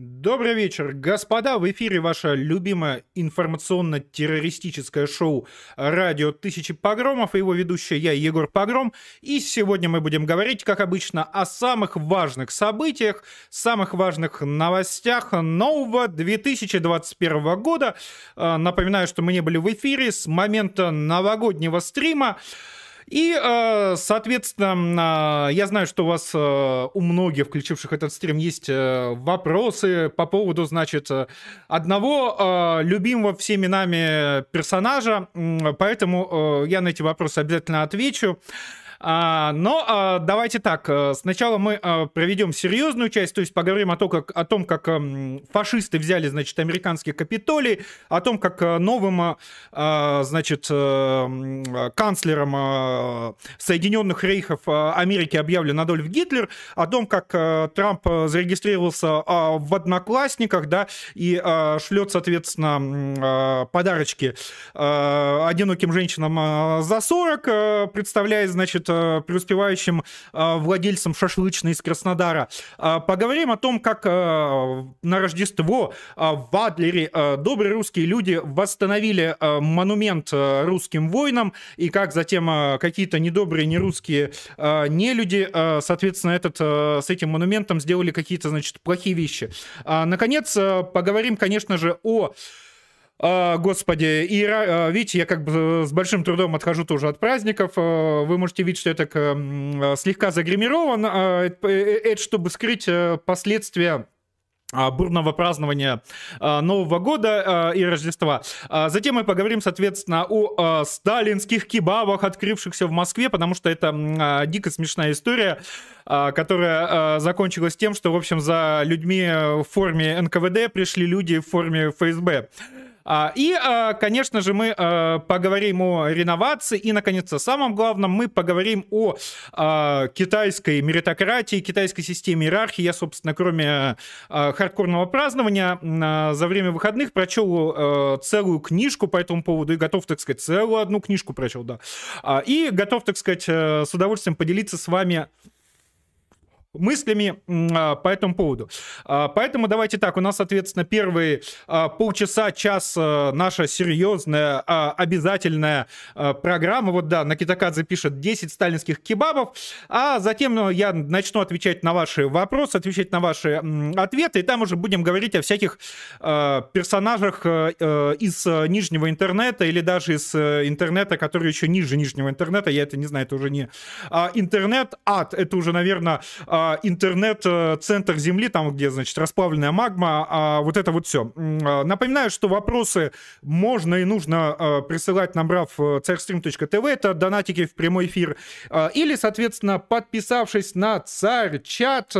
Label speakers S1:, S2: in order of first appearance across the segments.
S1: Добрый вечер, господа. В эфире ваше любимое информационно-террористическое шоу «Радио Тысячи Погромов» и его ведущая я, Егор Погром. И сегодня мы будем говорить, как обычно, о самых важных событиях, самых важных новостях нового 2021 года. Э, напоминаю, что мы не были в эфире с момента новогоднего стрима. И, э, соответственно, я знаю, что у вас, э, у многих, включивших этот стрим, есть э, вопросы по поводу, значит, одного любимого всеми нами персонажа, поэтому я на эти вопросы обязательно отвечу. А, но а, давайте так. Э, сначала мы а, проведем серьезную часть, то есть поговорим о, том, как, о том, как фашисты взяли, значит, американский Капитолий, о том, как э, новым, значит, э, канцлером Соединенных Рейхов Америки объявлен Адольф Гитлер, о том, как Трамп зарегистрировался в Одноклассниках, да, и шлет, соответственно, подарочки одиноким женщинам за 40, представляя, значит, преуспевающим э, владельцем шашлычной из Краснодара. Э, поговорим о том, как на Рождество в Адлере добрые русские люди восстановили монумент русским воинам, и как затем какие-то недобрые нерусские нелюди, соответственно, этот, с этим монументом сделали какие-то, значит, плохие вещи. Наконец, поговорим, конечно же, о а, господи, и а, видите, я как бы с большим трудом отхожу тоже от праздников. А, вы можете видеть, что я так слегка загримирован. Это, это чтобы скрыть э, последствия бурного празднования Нового года и Рождества. Затем мы поговорим, соответственно, о сталинских кебабах, открывшихся в Москве, потому что это дико смешная история, которая закончилась тем, что, в общем, за людьми в форме НКВД пришли люди в форме ФСБ. А, и, а, конечно же, мы а, поговорим о реновации. И, наконец, о самом главном, мы поговорим о китайской меритократии, китайской системе иерархии. Я, собственно, кроме хардкорного празднования, за время выходных прочел целую книжку по этому поводу и готов, так сказать, целую одну книжку прочел, да. И готов, так сказать, э, с удовольствием поделиться с вами мыслями а, по этому поводу. А, поэтому давайте так, у нас, соответственно, первые а, полчаса, час наша серьезная, обязательная программа. Вот да, на Китакадзе пишет 10 сталинских кебабов, а затем ну, я начну отвечать на ваши вопросы, отвечать на ваши ответы, и там уже будем говорить о всяких персонажах из нижнего интернета или даже из интернета, который еще ниже нижнего интернета, я это не знаю, это уже не интернет, ад, это уже, наверное, интернет-центр Земли, там, где, значит, расплавленная магма, а, вот это вот все. А, напоминаю, что вопросы можно и нужно присылать, набрав э, царьстрим.тв, это донатики в прямой эфир, или, соответственно, подписавшись на царь-чат,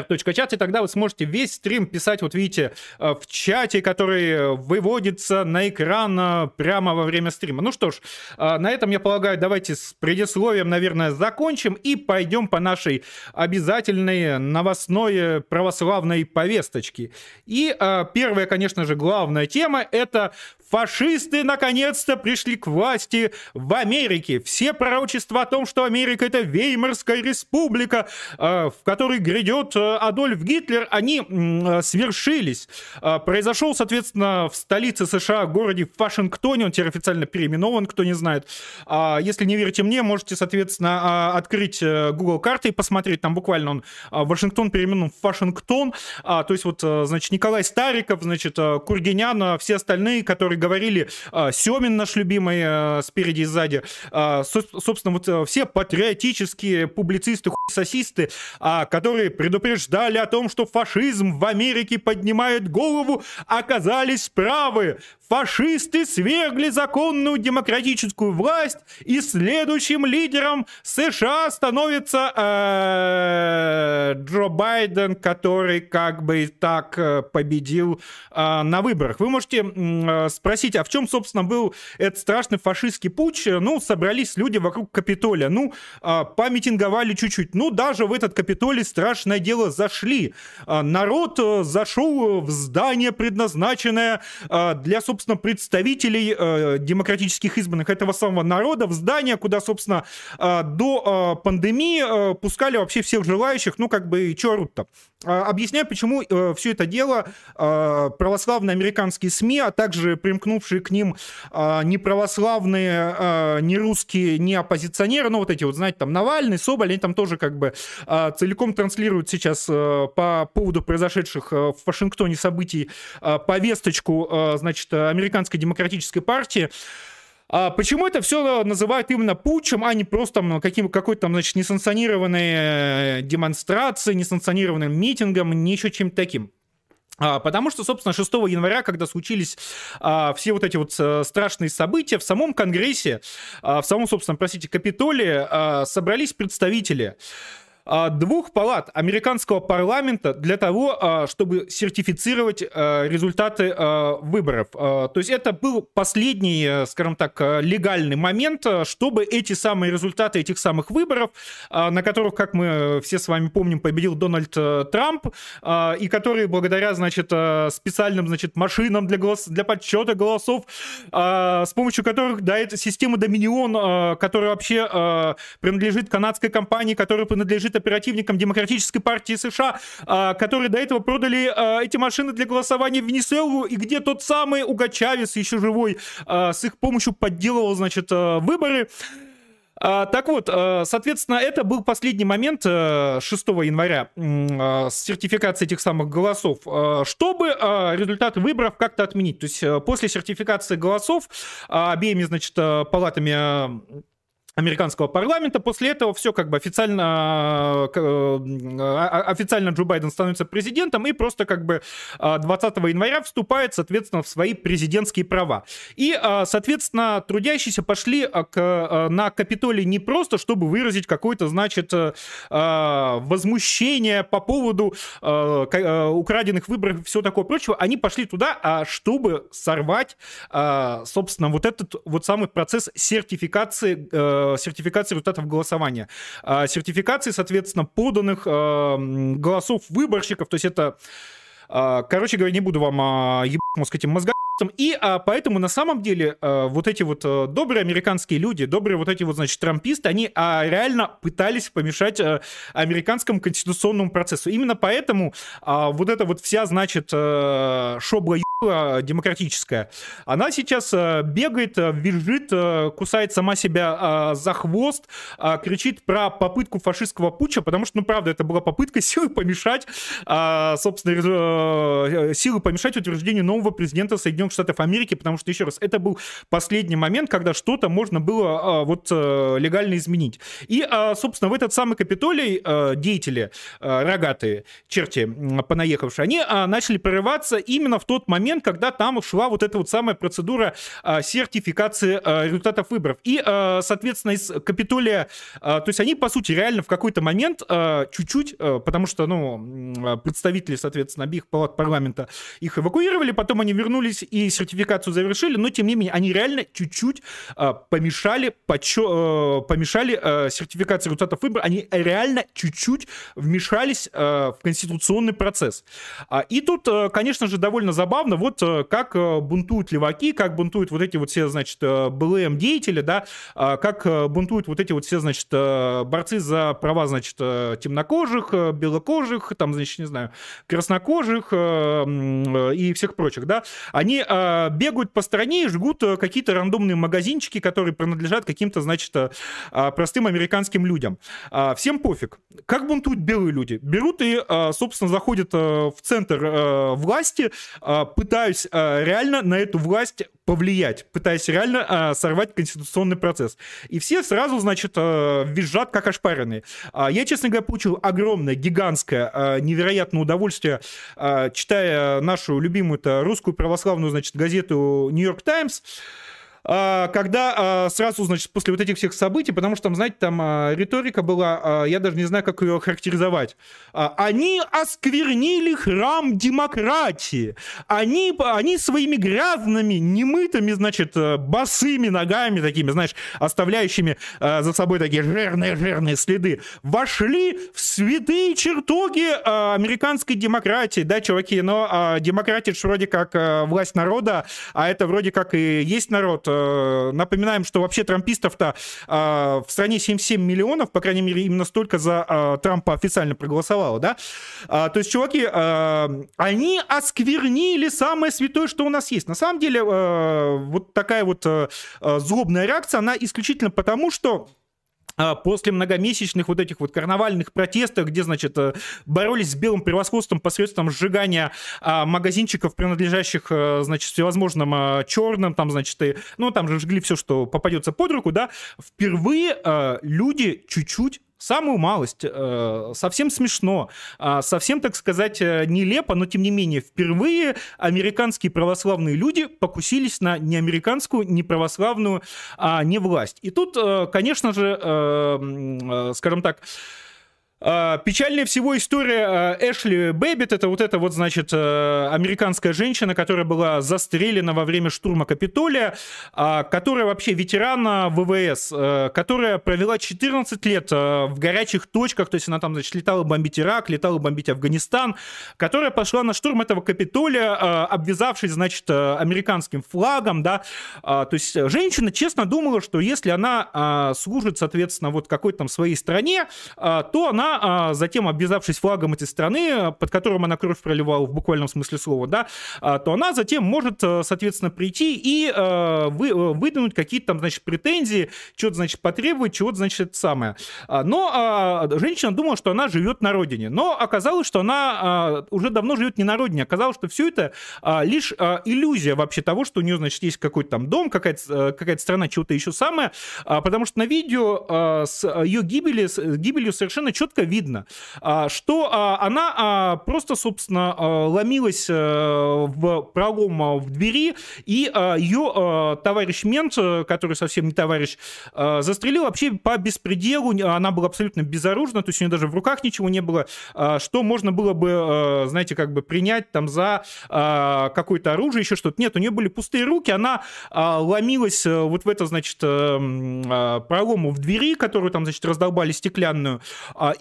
S1: Chat, и тогда вы сможете весь стрим писать, вот видите, э, в чате, который выводится на экран э, прямо во время стрима. Ну что ж, э, на этом, я полагаю, давайте с предисловием, наверное, закончим и пойдем по нашей обязательной новостной православной повесточке. И первая, конечно же, главная тема — это Фашисты наконец-то пришли к власти в Америке. Все пророчества о том, что Америка это Веймарская республика, в которой грядет Адольф Гитлер, они э, свершились. А, произошел, соответственно, в столице США, городе Вашингтоне, он теперь официально переименован, кто не знает. А, если не верите мне, можете, соответственно, а, открыть э, Google карты и посмотреть, там буквально он, Вашингтон переименован в Вашингтон, то есть вот, э, значит, Николай Стариков, значит, Кургинян, все остальные, которые говорили, Семин наш любимый спереди и сзади, собственно, вот все патриотические публицисты, сосисты, которые предупреждают утверждали о том, что фашизм в Америке поднимает голову, оказались правы. Фашисты свергли законную демократическую власть, и следующим лидером США становится э, Джо Байден, который как бы и так э, победил э, на выборах. Вы можете спросить, а в чем, собственно, был этот страшный фашистский путь? Ну, собрались люди вокруг Капитолия, ну, э, помитинговали чуть-чуть. Ну, даже в этот Капитолий страшное дело зашли. Народ зашел в здание, предназначенное для, собственно, собственно, представителей э, демократических избранных этого самого народа в здание, куда, собственно, э, до э, пандемии э, пускали вообще всех желающих, ну, как бы, чё орут-то. Э, объясняю, почему э, все это дело э, православные американские СМИ, а также примкнувшие к ним э, не православные, э, не русские, не оппозиционеры, ну, вот эти вот, знаете, там, Навальный, Соболь, они там тоже как бы э, целиком транслируют сейчас э, по поводу произошедших э, в Вашингтоне событий э, повесточку, э, значит, американской демократической партии. А почему это все называют именно путчем, а не просто каким, какой-то там, значит, несанкционированной э, демонстрацией, несанкционированным митингом, не еще чем-то таким? А, потому что, собственно, 6 января, когда случились а, все вот эти вот а, страшные события, в самом Конгрессе, а, в самом, собственно, простите, Капитолии а, собрались представители двух палат американского парламента для того, а, чтобы сертифицировать а, результаты выборов. То есть это был последний, э, скажем так, э, легальный момент, чтобы эти самые результаты этих самых выборов, на которых, как мы все с вами помним, победил Дональд э, Трамп, и которые благодаря, значит, специальным, значит, машинам для, голос... для подсчета голосов, с помощью которых, да, это система Доминион, которая вообще принадлежит канадской компании, которая принадлежит принадлежит оперативникам Демократической партии США, а, которые до этого продали а, эти машины для голосования в Венесуэлу, и где тот самый Уга Чавес, еще живой, а, с их помощью подделывал, значит, выборы. Так вот, соответственно, это был последний момент 6 января с сертификацией этих самых голосов, чтобы результаты выборов как-то отменить. То есть после сертификации голосов обеими, значит, палатами американского парламента. После этого все как бы официально, э, э, официально Джо Байден становится президентом и просто как бы 20 э, января вступает, соответственно, в свои президентские права. И, соответственно, трудящиеся пошли к, на Капитолий не просто, чтобы выразить какое-то, значит, возмущение по поводу украденных выборов и всего такого прочего. Они пошли туда, а чтобы сорвать, собственно, вот этот вот самый процесс сертификации сертификации результатов голосования. А сертификации, соответственно, поданных э, голосов выборщиков, то есть это э, Короче говоря, не буду вам ебать мозг этим мозгам. И а, поэтому на самом деле а, вот эти вот а, добрые американские люди, добрые вот эти вот, значит, трамписты, они а, реально пытались помешать а, американскому конституционному процессу. Именно поэтому а, вот эта вот вся, значит, а, шобла демократическая, она сейчас а, бегает, а, визжит, а, кусает сама себя а, за хвост, а, кричит про попытку фашистского путча, потому что, ну, правда, это была попытка силы помешать, а, собственно, силы помешать утверждению нового президента Соединенных Соединенных Штатов Америки, потому что, еще раз, это был последний момент, когда что-то можно было а, вот а, легально изменить. И, а, собственно, в этот самый Капитолий а, деятели а, рогатые, черти понаехавшие, они а, начали прорываться именно в тот момент, когда там шла вот эта вот самая процедура сертификации результатов выборов. И, соответственно, из Капитолия, то есть они, по сути, реально в какой-то момент чуть-чуть, потому что, ну, представители, соответственно, обеих палат парламента их эвакуировали, потом они вернулись и сертификацию завершили, но тем не менее они реально чуть-чуть э, помешали, почё, э, помешали э, сертификации результатов выборов, они реально чуть-чуть вмешались э, в конституционный процесс. А, и тут, э, конечно же, довольно забавно, вот э, как э, бунтуют леваки, как бунтуют вот эти вот все, значит, э, БЛМ-деятели, да, э, как э, бунтуют вот эти вот все, значит, э, борцы за права, значит, э, темнокожих, э, белокожих, там, значит, не знаю, краснокожих э, э, и всех прочих, да, они э, бегают по стране и жгут э, какие-то рандомные магазинчики, которые принадлежат каким-то, значит, э, простым американским людям. Э, всем пофиг. Как бунтуют белые люди? Берут и, э, собственно, заходят э, в центр э, власти, э, пытаясь э, реально на эту власть повлиять, пытаясь реально э, сорвать конституционный процесс. И все сразу, значит, э, визжат как ошпаренные. Э, я, честно говоря, получил огромное, гигантское, э, невероятное удовольствие, э, читая нашу любимую русскую православную, значит, газету «Нью-Йорк Таймс», а, когда а, сразу, значит, после вот этих всех событий, потому что там, знаете, там а, риторика была, я даже не знаю, как ее характеризовать. Они осквернили храм демократии. Они, они своими грязными, немытыми, значит, босыми ногами такими, знаешь, оставляющими за собой такие жирные-жирные следы, вошли в святые чертоги американской демократии. Да, чуваки, но демократия же вроде как власть народа, а это вроде как и есть народ, Э, напоминаем, что вообще трампистов-то э, в стране 77 миллионов, по крайней мере, именно столько за э, Трампа официально проголосовало, да? То есть, чуваки, они осквернили самое святое, что у нас есть. На самом деле, вот такая вот злобная реакция, она исключительно потому, что а, после многомесячных вот этих вот карнавальных протестов, где, значит, э, боролись с белым превосходством посредством сжигания а, магазинчиков, принадлежащих, а, значит, всевозможным а, черным, там, значит, и, ну, там же жгли все, что попадется под руку, да, впервые а, люди чуть-чуть самую малость, э, совсем смешно, э, совсем, так сказать, э, нелепо, но тем не менее, впервые американские православные люди покусились на неамериканскую, не православную, а не власть. И тут, э, конечно же, скажем так, а, печальнее всего история а, Эшли Бэббит, это вот эта вот, значит, э, американская женщина, которая была застрелена во время штурма Капитолия, а, которая вообще ветерана ВВС, э, которая провела 14 лет э, в горячих точках, то есть она там, значит, летала бомбить Ирак, летала бомбить Афганистан, которая пошла на штурм этого Капитолия, обвязавшись, значит, американским флагом, да, то есть женщина честно думала, что если она служит, соответственно, вот какой-то там своей стране, то она а, затем, обвязавшись флагом этой страны, под которым она кровь проливала в буквальном смысле слова, да, а, то она затем может, э, соответственно, прийти и а, вы, э, выдвинуть какие-то там, значит, претензии, что-то, значит, потребовать, чего-то, значит, это самое. А, но женщина думала, что она живет на родине, но оказалось, что она уже давно живет не на родине, оказалось, что все это лишь иллюзия вообще того, что у нее, значит, есть какой-то там дом, какая-то какая страна, чего-то еще самое, потому что на видео с ее гибели, с гибелью совершенно четко четко видно, а, что а, она а, просто, собственно, ломилась э, в пролом в двери, и ее товарищ мент, который совсем не товарищ, застрелил вообще по беспределу. Она была абсолютно безоружна, то есть у нее даже в руках ничего не было, что можно было бы, знаете, как бы принять там за какое-то оружие, еще что-то. Нет, у нее были пустые руки, она ломилась э, вот в это, значит, э, пролому в двери, которую там, значит, раздолбали стеклянную,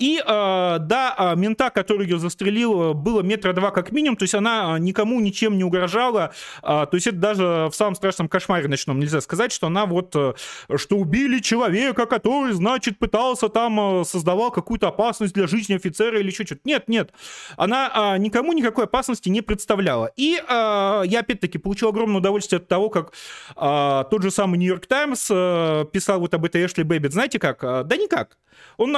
S1: и э, до э, мента, который ее застрелил, было метра два как минимум, то есть она никому ничем не угрожала, то есть это даже в самом страшном кошмаре ночном нельзя сказать, что она вот, э, что убили человека, который, значит, пытался там, создавал какую-то опасность для жизни офицера или еще что-то. Нет, нет, она никому никакой опасности не представляла. И я, опять-таки, получил огромное удовольствие от того, как тот же самый Нью-Йорк Таймс писал вот об этой Эшли Бэббит. Знаете как? Да никак. Он,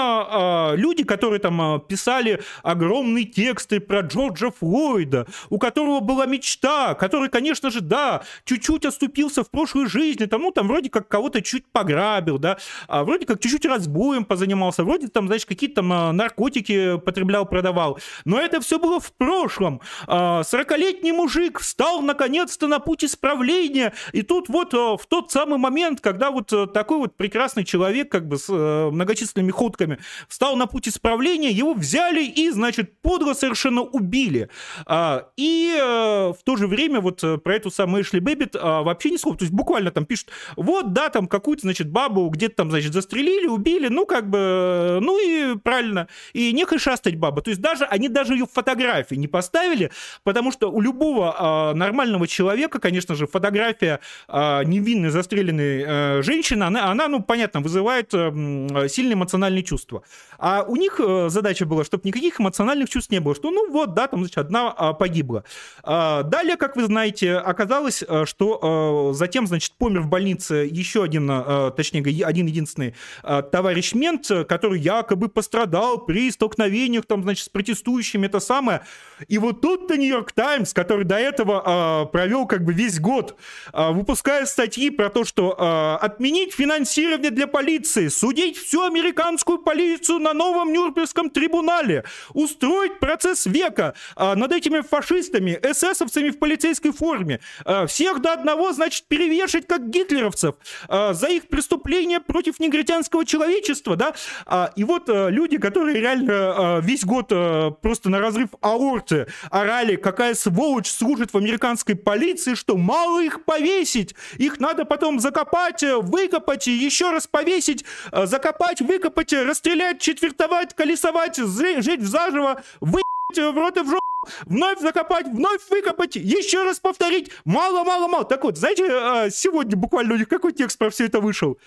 S1: люди, люди, которые там а, писали огромные тексты про Джорджа Флойда, у которого была мечта, который, конечно же, да, чуть-чуть оступился в прошлой жизни, там, ну, там, вроде как кого-то чуть пограбил, да, а вроде как чуть-чуть разбоем позанимался, вроде там, знаешь, какие-то там а, наркотики потреблял, продавал. Но это все было в прошлом. 40-летний а, мужик встал, наконец-то, на путь исправления, и тут вот в тот самый момент, когда вот такой вот прекрасный человек, как бы с многочисленными ходками, встал на путь исправления, его взяли и, значит, подло совершенно убили. А, и э, в то же время вот э, про эту самую Эшли Бэббит а, вообще ни слова. То есть буквально там пишут, вот, да, там какую-то, значит, бабу где-то там, значит, застрелили, убили, ну, как бы, ну и правильно. И нехай шастать баба. То есть даже, они даже ее фотографии не поставили, потому что у любого а, нормального человека, конечно же, фотография невинной застреленной женщины, она, она, ну, понятно, вызывает сильные эмоциональные чувства. А у них э, задача была, чтобы никаких эмоциональных чувств не было, что ну вот, да, там, значит, одна а, погибла. А, далее, как вы знаете, оказалось, э, что а, затем, значит, помер в больнице еще один, точнее, один единственный товарищ мент, который якобы пострадал при столкновениях, там, значит, с протестующими, это самое. И вот тут-то Нью-Йорк Таймс, который до этого провел как бы весь год, выпуская статьи про то, что отменить финансирование для полиции, судить всю американскую полицию на новом Нюрнбергском трибунале, устроить процесс века а, над этими фашистами, эсэсовцами в полицейской форме, а, всех до одного, значит, перевешать как гитлеровцев. А, за их преступления против негритянского человечества, да, а, и вот а, люди, которые реально а, весь год а, просто на разрыв аорты орали, какая сволочь служит в американской полиции, что мало их повесить, их надо потом закопать, выкопать и еще раз повесить, а, закопать, выкопать, расстрелять, четвертовать, колесовать, сжечь в заживо, выебать в рот и в жопу, вновь закопать, вновь выкопать, еще раз повторить. Мало, мало, мало. Так вот, знаете, а, сегодня буквально у них какой текст про все это вышел?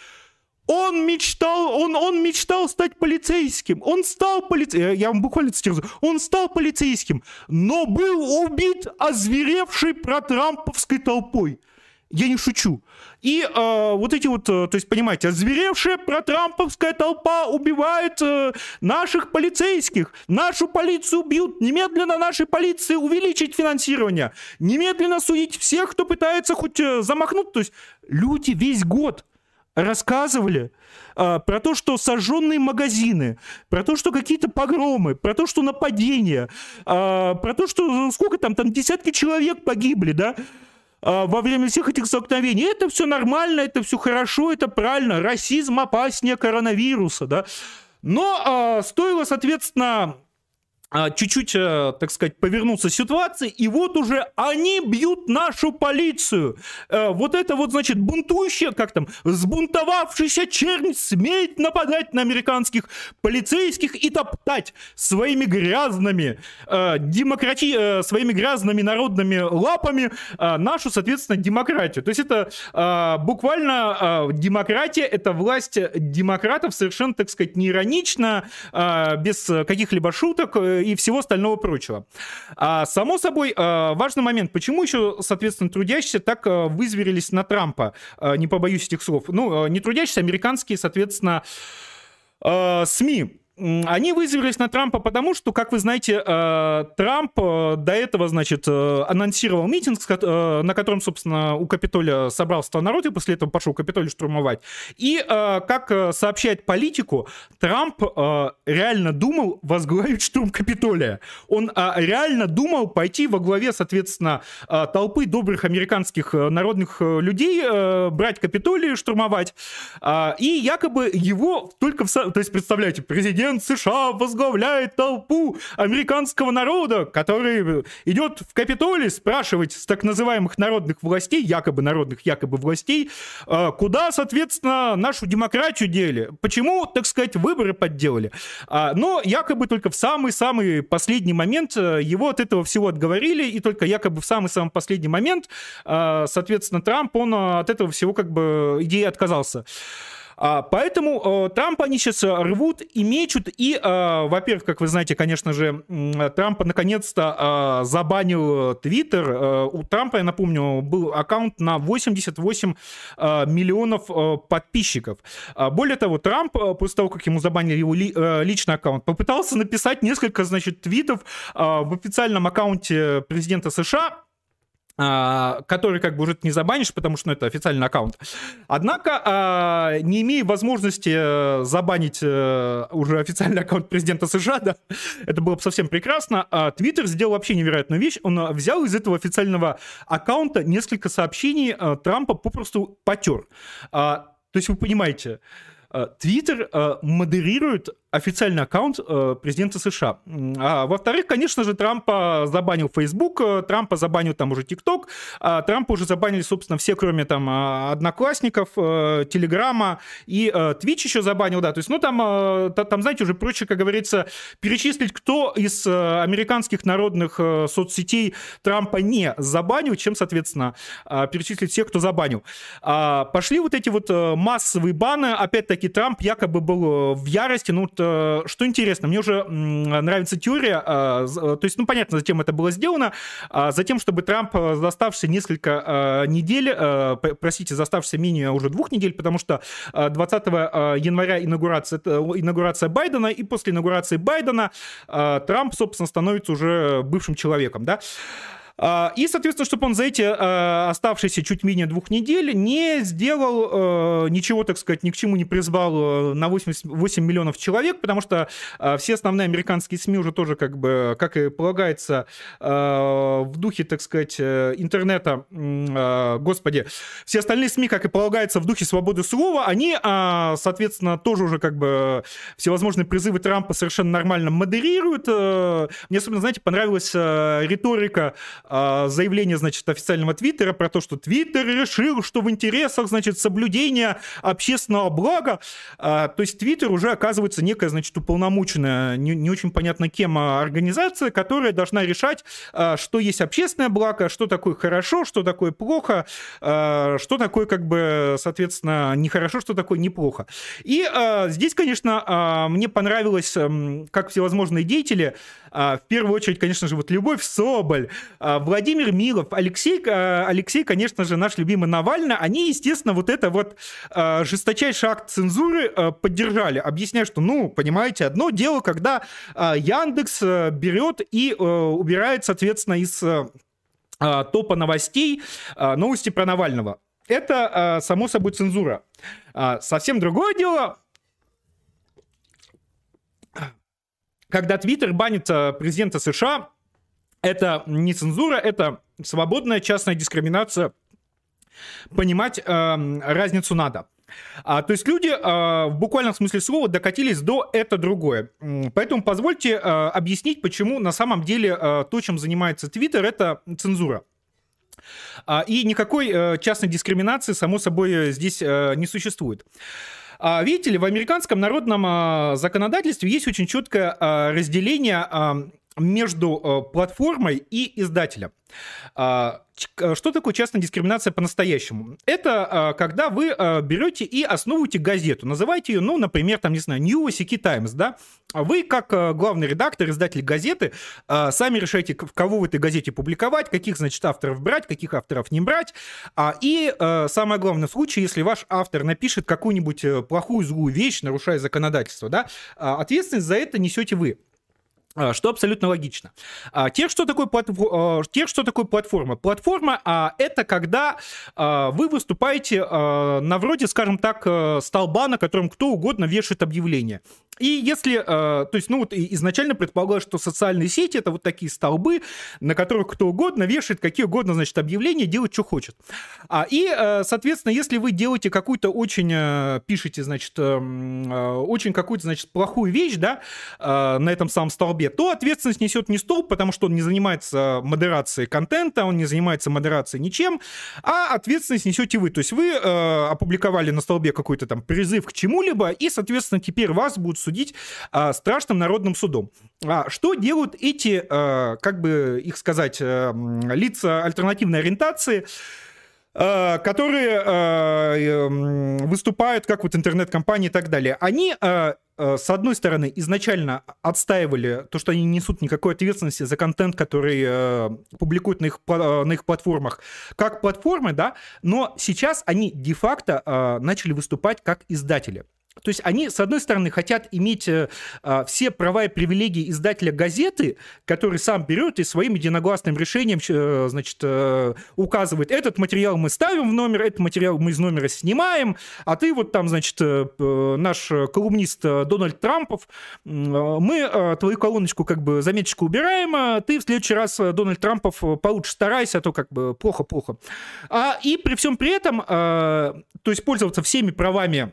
S1: Он мечтал, он, он мечтал стать полицейским. Он стал полицейским. Я вам буквально цитирую. Он стал полицейским, но был убит озверевшей протрамповской толпой. Я не шучу. И э, вот эти вот, э, то есть, понимаете, озверевшая протрамповская толпа убивает э, наших полицейских. Нашу полицию бьют. Немедленно нашей полиции увеличить финансирование. Немедленно судить всех, кто пытается хоть э, замахнуть. То есть люди весь год рассказывали а, про то, что сожженные магазины, про то, что какие-то погромы, про то, что нападения, а, про то, что сколько там, там десятки человек погибли, да, во время всех этих столкновений. Это все нормально, это все хорошо, это правильно. Расизм опаснее коронавируса, да. Но а, стоило, соответственно, а, чуть-чуть, э, так сказать, повернуться ситуации, и вот уже они бьют нашу полицию. Э, вот это вот, значит, бунтующая, как там, сбунтовавшийся чернь смеет нападать на американских полицейских и топтать своими грязными э, демократи... своими грязными народными лапами нашу, соответственно, демократию. То есть это буквально демократия, это власть демократов совершенно, так сказать, не иронично, без каких-либо шуток, и всего остального прочего. А, само собой, а, важный момент, почему еще, соответственно, трудящиеся так а, вызверились на Трампа, а, не побоюсь этих слов, ну, а, не трудящиеся, американские, соответственно, а, СМИ, они вызвались на Трампа потому, что, как вы знаете, э, Трамп э, до этого, значит, э, анонсировал митинг, на котором, собственно, у Капитолия собрался народ, и после этого пошел Капитолий штурмовать. И, как сообщает политику, Трамп реально думал возглавить штурм Капитолия. Он реально думал пойти во главе, соответственно, толпы добрых американских народных людей, брать Капитолий, штурмовать. И якобы его только... В... То есть, представляете, президент президент США возглавляет толпу американского народа, который идет в Капитолий спрашивать с так называемых народных властей, якобы народных, якобы властей, а, куда, соответственно, нашу демократию дели, почему, так сказать, выборы подделали. А, но якобы только в самый-самый последний момент э, его от этого всего отговорили, и только якобы в самый-самый последний момент, соответственно, Трамп, он от этого всего как бы идеи отказался. А, поэтому э, Трампа они сейчас рвут и мечут. И, э, во-первых, как вы знаете, конечно же, Трампа наконец-то э, забанил Твиттер. У Трампа, я напомню, был аккаунт на 88 миллионов подписчиков. А, более того, Трамп, после того, как ему забанили его личный аккаунт, попытался написать несколько, значит, твитов в официальном аккаунте президента США, который как бы уже не забанишь, потому что ну, это официальный аккаунт. Однако, а, не имея возможности э, забанить э, уже официальный аккаунт президента США, да, это было бы совсем прекрасно, а Твиттер сделал вообще невероятную вещь. Он э, взял из этого официального аккаунта несколько сообщений Трампа попросту потер. То есть вы понимаете, Твиттер модерирует официальный аккаунт э, президента США. А, во-вторых, конечно же, Трампа забанил Facebook, э, Трампа забанил там уже TikTok, а Трампа уже забанили, собственно, все, кроме там а, одноклассников, э, Телеграма и Twitch еще забанил, да, то есть, ну, там, там, знаете, уже проще, как говорится, перечислить, кто из американских народных соцсетей Трампа не забанил, чем, соответственно, перечислить всех, кто забанил. Пошли вот эти вот массовые баны, опять-таки, Трамп якобы был в ярости, ну, что интересно, мне уже нравится теория, а, э, то есть, ну, понятно, зачем это было сделано, а, затем, чтобы Трамп э, за оставшиеся несколько недель, простите, за оставшиеся менее уже двух недель, потому что 20 января инаугурация, инаугурация Байдена, и после инаугурации Байдена Трамп, собственно, становится уже бывшим человеком, да, и, соответственно, чтобы он за эти э, оставшиеся чуть менее двух недель не сделал э, ничего, так сказать, ни к чему не призвал на 88 миллионов человек, потому что все основные американские СМИ уже тоже, как бы, как и полагается, в духе, так сказать, интернета, господи, все остальные СМИ, как и полагается, в духе свободы слова, они, соответственно, тоже уже как бы всевозможные призывы Трампа совершенно нормально модерируют. Мне особенно, знаете, понравилась риторика а, заявление, значит, официального Твиттера про то, что Твиттер решил, что в интересах, значит, соблюдения общественного блага, а, то есть Твиттер уже оказывается некая, значит, уполномоченная, не, не очень понятно кем, а, организация, которая должна решать, что есть общественное благо, что такое хорошо, что такое плохо, что такое, как бы, соответственно, нехорошо, что такое неплохо. И здесь, конечно, мне понравилось, как всевозможные деятели, в первую очередь, конечно же, вот Любовь Соболь, Владимир Милов, Алексей, Алексей, конечно же, наш любимый Навальный, они, естественно, вот это вот жесточайший акт цензуры поддержали, объясняя, что, ну, понимаете, одно дело, когда Яндекс берет и убирает, соответственно, из топа новостей новости про Навального. Это, само собой, цензура. Совсем другое дело, когда Твиттер банит президента США, это не цензура, это свободная частная дискриминация. Понимать э, разницу надо. А, то есть люди а, в буквальном смысле слова докатились до это другое. Поэтому позвольте а, объяснить, почему на самом деле а, то, чем занимается Твиттер, это цензура. А, и никакой а, частной дискриминации, само собой, здесь а, не существует. А, видите ли, в американском народном а, законодательстве есть очень четкое а, разделение между э, платформой и издателем. А, э, что такое частная дискриминация по-настоящему? Это э, когда вы берете и основываете газету, называете ее, ну, например, там, не знаю, New City Times, да? Вы, как главный редактор, издатель газеты, сами решаете, кого в этой газете публиковать, каких, значит, авторов брать, каких авторов не брать. А, и самое главное, в случае, если ваш автор напишет какую-нибудь плохую, злую вещь, нарушая законодательство, да, ответственность за это несете вы. А, что абсолютно логично. А, тех, что такое, платформа, тех, что такое платформа. Платформа а, — это когда вы выступаете на вроде, скажем так, э, столба, на котором кто угодно вешает объявление. И если, то есть, ну вот изначально предполагалось, что социальные сети — это вот такие столбы, на которых кто угодно вешает какие угодно, значит, объявления, делает, что хочет. И, соответственно, если вы делаете какую-то очень, э, пишете, значит, эм, э, очень какую-то, значит, плохую вещь, да, на этом самом столбе, себе, то ответственность несет не столб, потому что он не занимается модерацией контента, он не занимается модерацией ничем, а ответственность несете вы. То есть вы э, опубликовали на столбе какой-то там призыв к чему-либо, и, соответственно, теперь вас будут судить э, страшным народным судом. А что делают эти, э, как бы их сказать, э, лица альтернативной ориентации? Э, которые э, выступают как вот интернет-компании и так далее, они э, с одной стороны, изначально отстаивали то, что они не несут никакой ответственности за контент, который публикуют на их, на их платформах, как платформы, да, но сейчас они де-факто начали выступать как издатели. То есть они, с одной стороны, хотят иметь э, а, все права и привилегии издателя газеты, который сам берет и своим единогласным решением э, значит, э, указывает, этот материал мы ставим в номер, этот материал мы из номера снимаем, а ты вот там, значит, э, э наш колумнист э, Дональд Трампов, э, мы э, твою колоночку как бы заметочку убираем, а ты в следующий раз, э, Дональд Трампов, получше старайся, а то как бы плохо-плохо. А, и при всем при этом, э, то есть пользоваться всеми правами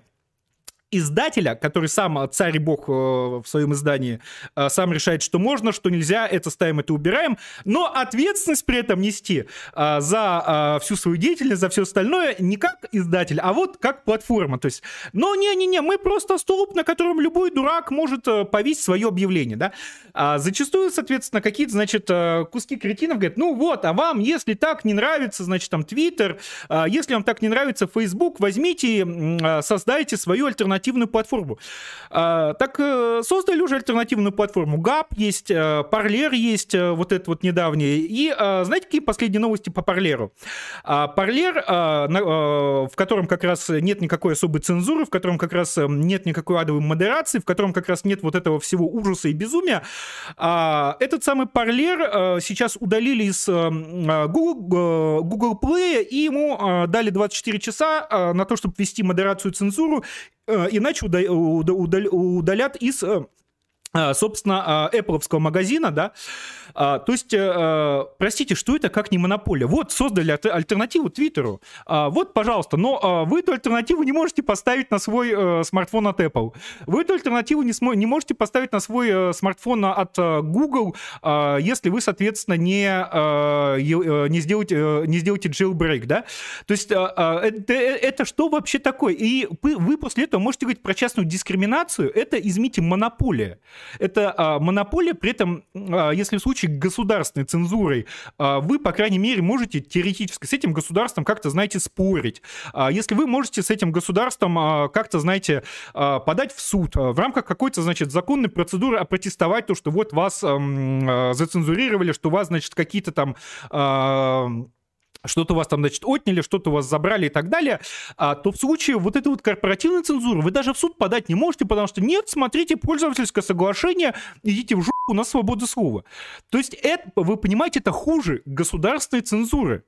S1: издателя, который сам э, царь и бог э, в своем издании, э, сам решает, что можно, что нельзя, это ставим, это убираем, но ответственность при этом нести за всю свою деятельность, за все остальное не как издатель, а вот как платформа. То есть, но не-не-не, мы просто столб, на котором любой дурак может повесить свое объявление, да. А зачастую, соответственно, какие-то, значит, куски кретинов говорят, ну вот, а вам, если так не нравится, значит, там, Твиттер, если вам так не нравится Facebook, возьмите, создайте свою альтернативу альтернативную платформу. Так создали уже альтернативную платформу. GAP есть, Parler есть, вот это вот недавнее. И знаете, какие последние новости по Parler? Parler, в котором как раз нет никакой особой цензуры, в котором как раз нет никакой адовой модерации, в котором как раз нет вот этого всего ужаса и безумия, этот самый Parler сейчас удалили из Google, Google Play, и ему дали 24 часа на то, чтобы ввести модерацию и цензуру, иначе удалят из собственно, Apple магазина, да, а, то есть, а, простите, что это как не монополия? Вот создали альтернативу Твиттеру. А, вот, пожалуйста, но а, вы эту альтернативу не можете поставить на свой а, смартфон от Apple. Вы эту альтернативу не, смо- не можете поставить на свой а, смартфон от а, Google, а, если вы, соответственно, не, а, не, сделаете, не сделаете jailbreak, да? То есть, а, это, это что вообще такое? И вы после этого можете говорить про частную дискриминацию. Это, извините, монополия. Это а, монополия, при этом, а, если в случае государственной цензурой а, вы, по крайней мере, можете теоретически с этим государством как-то, знаете, спорить. Если вы можете с этим государством как-то, знаете, подать в суд в рамках какой-то, значит, законной процедуры опротестовать то, что вот вас зацензурировали, что у вас, значит, какие-то там что-то у вас там, значит, отняли, что-то у вас забрали и так далее, а, то в случае вот этой вот корпоративной цензуры вы даже в суд подать не можете, потому что нет, смотрите, пользовательское соглашение, идите в жопу, у нас свобода слова. То есть это, вы понимаете, это хуже государственной цензуры.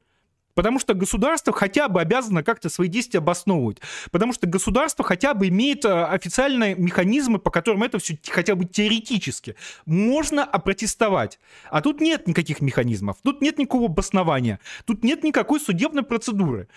S1: Потому что государство хотя бы обязано как-то свои действия обосновывать. Потому что государство хотя бы имеет э, официальные механизмы, по которым это все хотя бы теоретически можно опротестовать. А тут нет никаких механизмов, тут нет никакого обоснования, тут нет никакой судебной процедуры.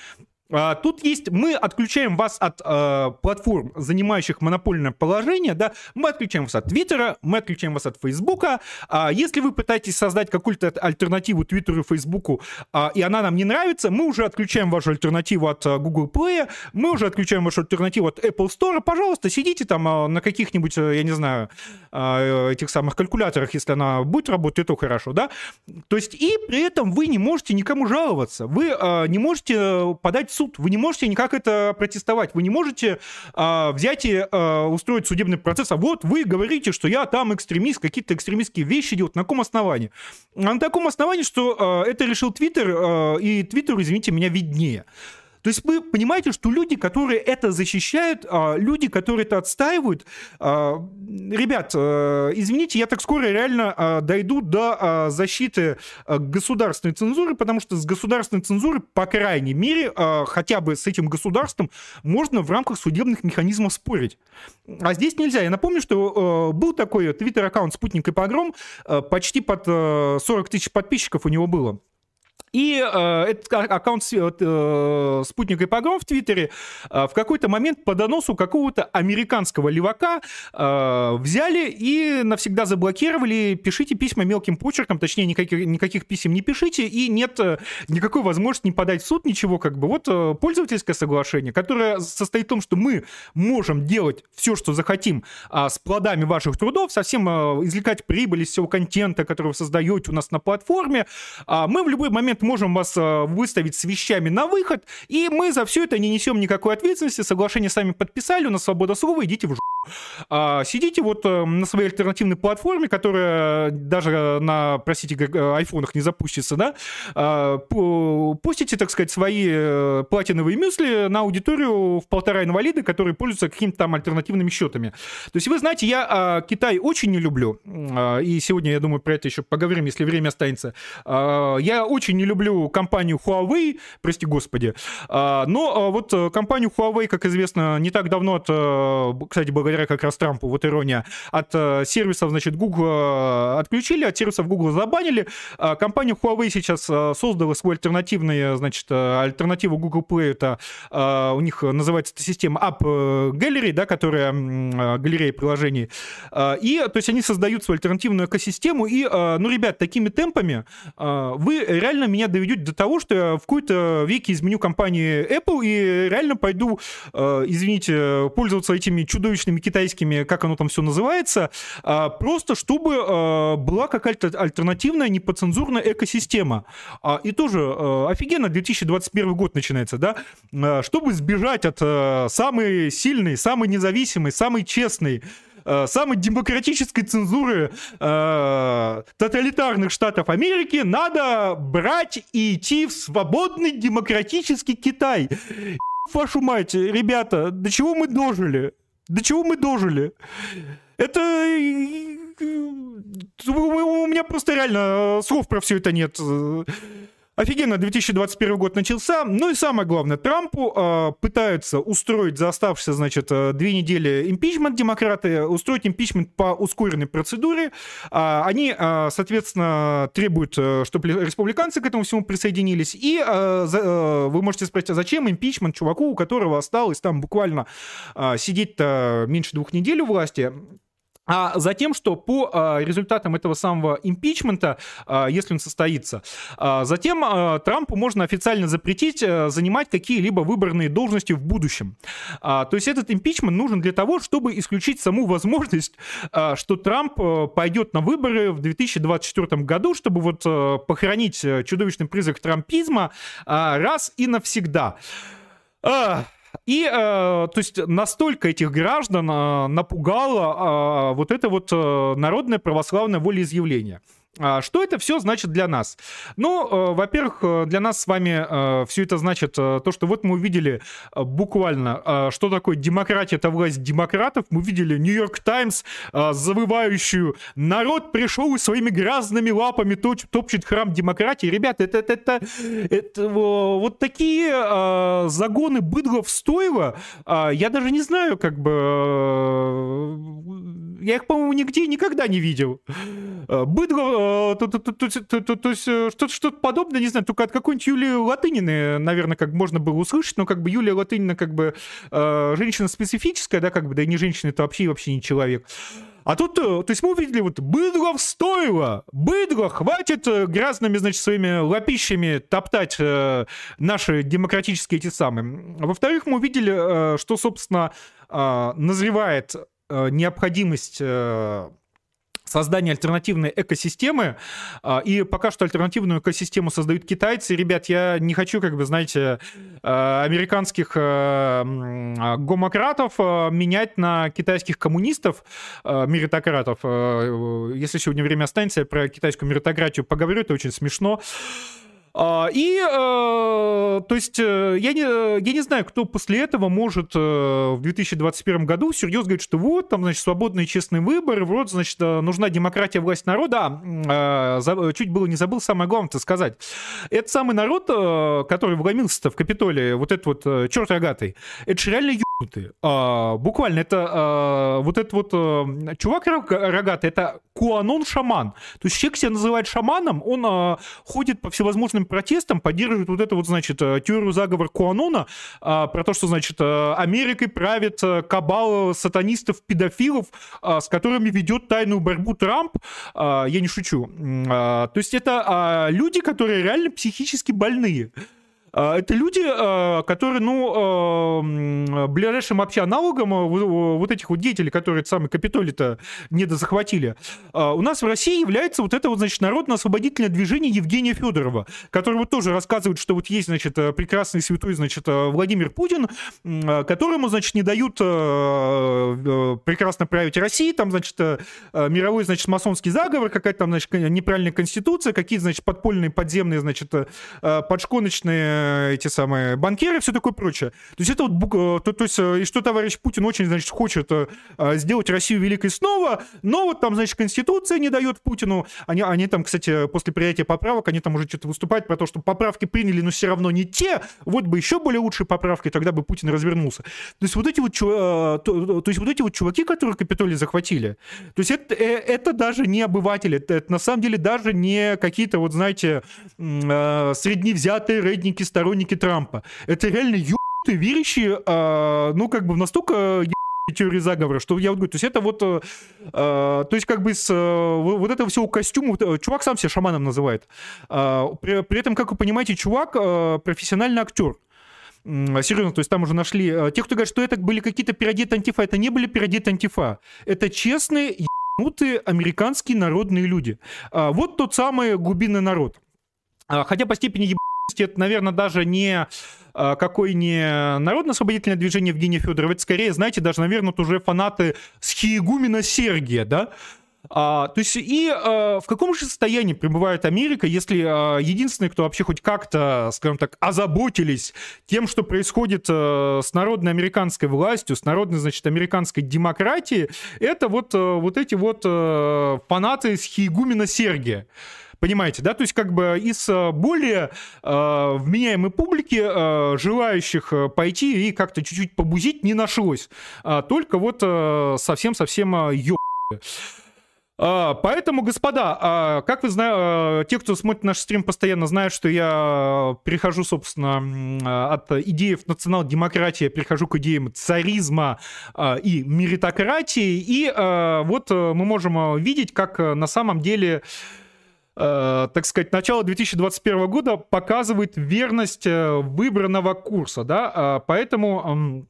S1: А, тут есть, мы отключаем вас от э, платформ, занимающих монопольное положение, да, мы отключаем вас от Твиттера, мы отключаем вас от Фейсбука. А если вы пытаетесь создать какую-то альтернативу Твиттеру и Фейсбуку, а, и она нам не нравится, мы уже отключаем вашу альтернативу от а, Google Play, мы уже отключаем вашу альтернативу от Apple Store. Пожалуйста, сидите там а, на каких-нибудь, я не знаю, этих самых калькуляторах, если она будет работать, то хорошо, да. То есть и при этом вы не можете никому жаловаться, вы а, не можете подать суд. Вы не можете никак это протестовать. Вы не можете а, взять и а, устроить судебный процесс. А вот вы говорите, что я там экстремист, какие-то экстремистские вещи делают. На каком основании? А на таком основании, что а, это решил Твиттер, а, и Твиттер, извините меня, виднее. То есть вы понимаете, что люди, которые это защищают, а, люди, которые это отстаивают, а, ребят, а, извините, я так скоро реально дойду до защиты государственной цензуры, потому что с государственной цензурой, по крайней мере, хотя бы с этим государством можно в рамках судебных механизмов спорить. А здесь нельзя. Я напомню, что был такой твиттер-аккаунт «Спутник и погром», почти под 40 тысяч подписчиков у него было. И э, этот аккаунт э, «Спутник и погром» в Твиттере э, в какой-то момент по доносу какого-то американского левака э, взяли и навсегда заблокировали. Пишите письма мелким почерком, точнее, никаких, никаких писем не пишите, и нет э, никакой возможности не подать в суд, ничего, как бы. Вот э, пользовательское соглашение, которое состоит в том, что мы можем делать все, что захотим э, с плодами ваших трудов, совсем э, извлекать прибыль из всего контента, который вы создаете у нас на платформе. Э, мы в любой момент можем вас э, выставить с вещами на выход, и мы за все это не несем никакой ответственности, соглашение сами подписали, у нас свобода слова, идите в жопу. А, сидите вот э, на своей альтернативной платформе, которая даже на, простите, э, айфонах не запустится, да, а, постите, так сказать, свои платиновые мюсли на аудиторию в полтора инвалида, которые пользуются какими-то там альтернативными счетами. То есть вы знаете, я а, Китай очень не люблю, и сегодня, я думаю, про это еще поговорим, если время останется. Я очень не люблю компанию Huawei, прости господи, а, но а, вот э, компанию Huawei, как известно, не так давно, от, э, кстати, благодаря как раз Трампу, вот ирония, от э, сервисов, значит, Google отключили, от сервисов Google забанили. А, компания Huawei сейчас создала свой альтернативный, значит, альтернативу Google Play, это у них называется эта система App Gallery, да, которая галерея приложений. И, то есть, они создают свою альтернативную экосистему, и, ну, ребят, такими темпами вы реально меня доведет до того, что я в какой-то веке изменю компанию Apple и реально пойду, э, извините, пользоваться этими чудовищными китайскими, как оно там все называется, э, просто чтобы э, была какая-то альтернативная непоцензурная экосистема. А, и тоже э, офигенно 2021 год начинается, да, чтобы сбежать от самой сильной, самой независимой, самой честной э, самой демократической цензуры э, тоталитарных штатов Америки надо брать и идти в свободный демократический Китай. Вашу мать, ребята, до чего мы дожили? До чего мы дожили? Это... У меня просто реально слов про все это нет. Офигенно, 2021 год начался. Ну и самое главное, Трампу э, пытаются устроить за оставшиеся, значит, э, две недели импичмент демократы, устроить импичмент по ускоренной процедуре. Э, они, э, соответственно, требуют, э, чтобы республиканцы к этому всему присоединились. И э, за, э, вы можете спросить, а зачем импичмент чуваку, у которого осталось там буквально э, сидеть-то меньше двух недель у власти? А затем, что по а, результатам этого самого импичмента, а, если он состоится, а, затем Трампу можно официально запретить а, занимать какие-либо выборные должности в будущем. То есть этот импичмент нужен для того, чтобы исключить саму возможность, что Трамп а, пойдет на выборы в 2024 году, чтобы вот а, похоронить чудовищный призрак трампизма раз и навсегда. И, э, то есть, настолько этих граждан э, напугало э, вот это вот э, народное православное волеизъявление. А что это все значит для нас? Ну, э, во-первых, э, для нас с вами э, все это значит то, что вот мы увидели буквально, что такое демократия, это власть демократов. Мы видели Нью-Йорк Таймс, завывающую «Народ пришел и своими грязными лапами топчет храм демократии». Ребята, это, это, это, это вот такие загоны быдлов стоило. Я даже не знаю, как бы... Я их, по-моему, нигде никогда не видел. Быдло то, то, есть что-то что подобное, не знаю, только от какой-нибудь Юлии Латынины, наверное, как можно было услышать, но как бы Юлия Латынина как бы э, женщина специфическая, да, как бы, да и не женщина, это вообще вообще не человек. А тут, то есть мы увидели, вот, быдло стоило, быдло, хватит грязными, значит, своими лапищами топтать э, наши демократические эти самые. Во-вторых, мы увидели, э, что, собственно, э, назревает э, необходимость э, создание альтернативной экосистемы, а, и пока что альтернативную экосистему создают китайцы. Ребят, я не хочу, как бы, знаете, а, американских а, гомократов менять на китайских коммунистов, меритократов. Если сегодня время останется, я про китайскую меритократию поговорю, это очень смешно. А, и, э, то есть, э, я не, я не знаю, кто после этого может э, в 2021 году серьезно говорить, что вот, там, значит, свободные честные выборы, вот, значит, нужна демократия, власть народа. Чуть было не забыл самое главное сказать. Это самый народ, который вломился в Капитолии, вот этот вот черт рогатый, это же реально ебнутый. А, буквально, это вот этот вот чувак рогатый, это Куанон-шаман. То есть человек себя называет шаманом, он ходит по всевозможным протестам поддерживает вот это вот, значит, э, теорию заговора Куанона а, про то, что, значит, э, Америкой правит э, кабал сатанистов-педофилов, а, с которыми ведет тайную борьбу Трамп. А, я не шучу. То есть это люди, которые реально психически больные. А, это люди, а, которые, ну, а, ближайшим вообще аналогом вот этих вот деятелей, которые самый Капитолий-то недозахватили, у нас в России является вот это вот, значит, народно-освободительное движение Евгения Федорова, который вот тоже рассказывает, что вот есть, значит, прекрасный святой, значит, Владимир Путин, которому, значит, не дают прекрасно править Россией, там, значит, мировой, значит, масонский заговор, какая-то там, значит, неправильная конституция, какие, значит, подпольные, подземные, значит, подшконочные Э, эти самые банкиры, все такое прочее. То есть это вот, э, то, то есть, э, и что товарищ Путин очень, значит, хочет сделать Россию великой снова, но вот там, значит, Конституция не дает Путину. Они, они там, кстати, после принятия поправок, они там уже что-то выступают про то, что поправки приняли, но все равно не те, вот бы еще более лучшие поправки, тогда бы Путин развернулся. То есть вот эти вот, то, то есть вот эти вот чуваки, которые Капитолий захватили, то есть это, это даже не обыватели, это, на самом деле даже не какие-то вот, знаете, средневзятые редники сторонники Трампа. Это реально ебанутые, верящие, э, ну, как бы настолько теории заговора, что я вот говорю, то есть это вот, э, э, то есть как бы с э, вот этого всего костюма, э, чувак сам себя шаманом называет. Э, при, при этом, как вы понимаете, чувак э, профессиональный актер. Серьезно, то есть там уже нашли... Э, те, кто говорят, что это были какие-то переодеты антифа, это не были переодеты антифа. Это честные, ебанутые американские народные люди. А, вот тот самый глубинный народ. А, хотя по степени ебаности это, наверное, даже не а, какой не народно-освободительное движение Евгения Федорова, это скорее, знаете, даже, наверное, уже фанаты схиегумена Сергия, да, а, то есть и а, в каком же состоянии пребывает Америка, если а, единственные, кто вообще хоть как-то, скажем так, озаботились тем, что происходит а, с народной американской властью, с народной, значит, американской демократией, это вот, а, вот эти вот а, фанаты схиегумена Сергия. Понимаете, да? То есть как бы из более э, вменяемой публики э, желающих пойти и как-то чуть-чуть побузить не нашлось. А, только вот совсем-совсем э, ё... А, поэтому, господа, а, как вы знаете, те, кто смотрит наш стрим постоянно, знают, что я перехожу, собственно, от идеи национал-демократии, перехожу к идеям царизма и меритократии. И вот мы можем видеть, как на самом деле так сказать, начало 2021 года показывает верность э, выбранного курса, да, поэтому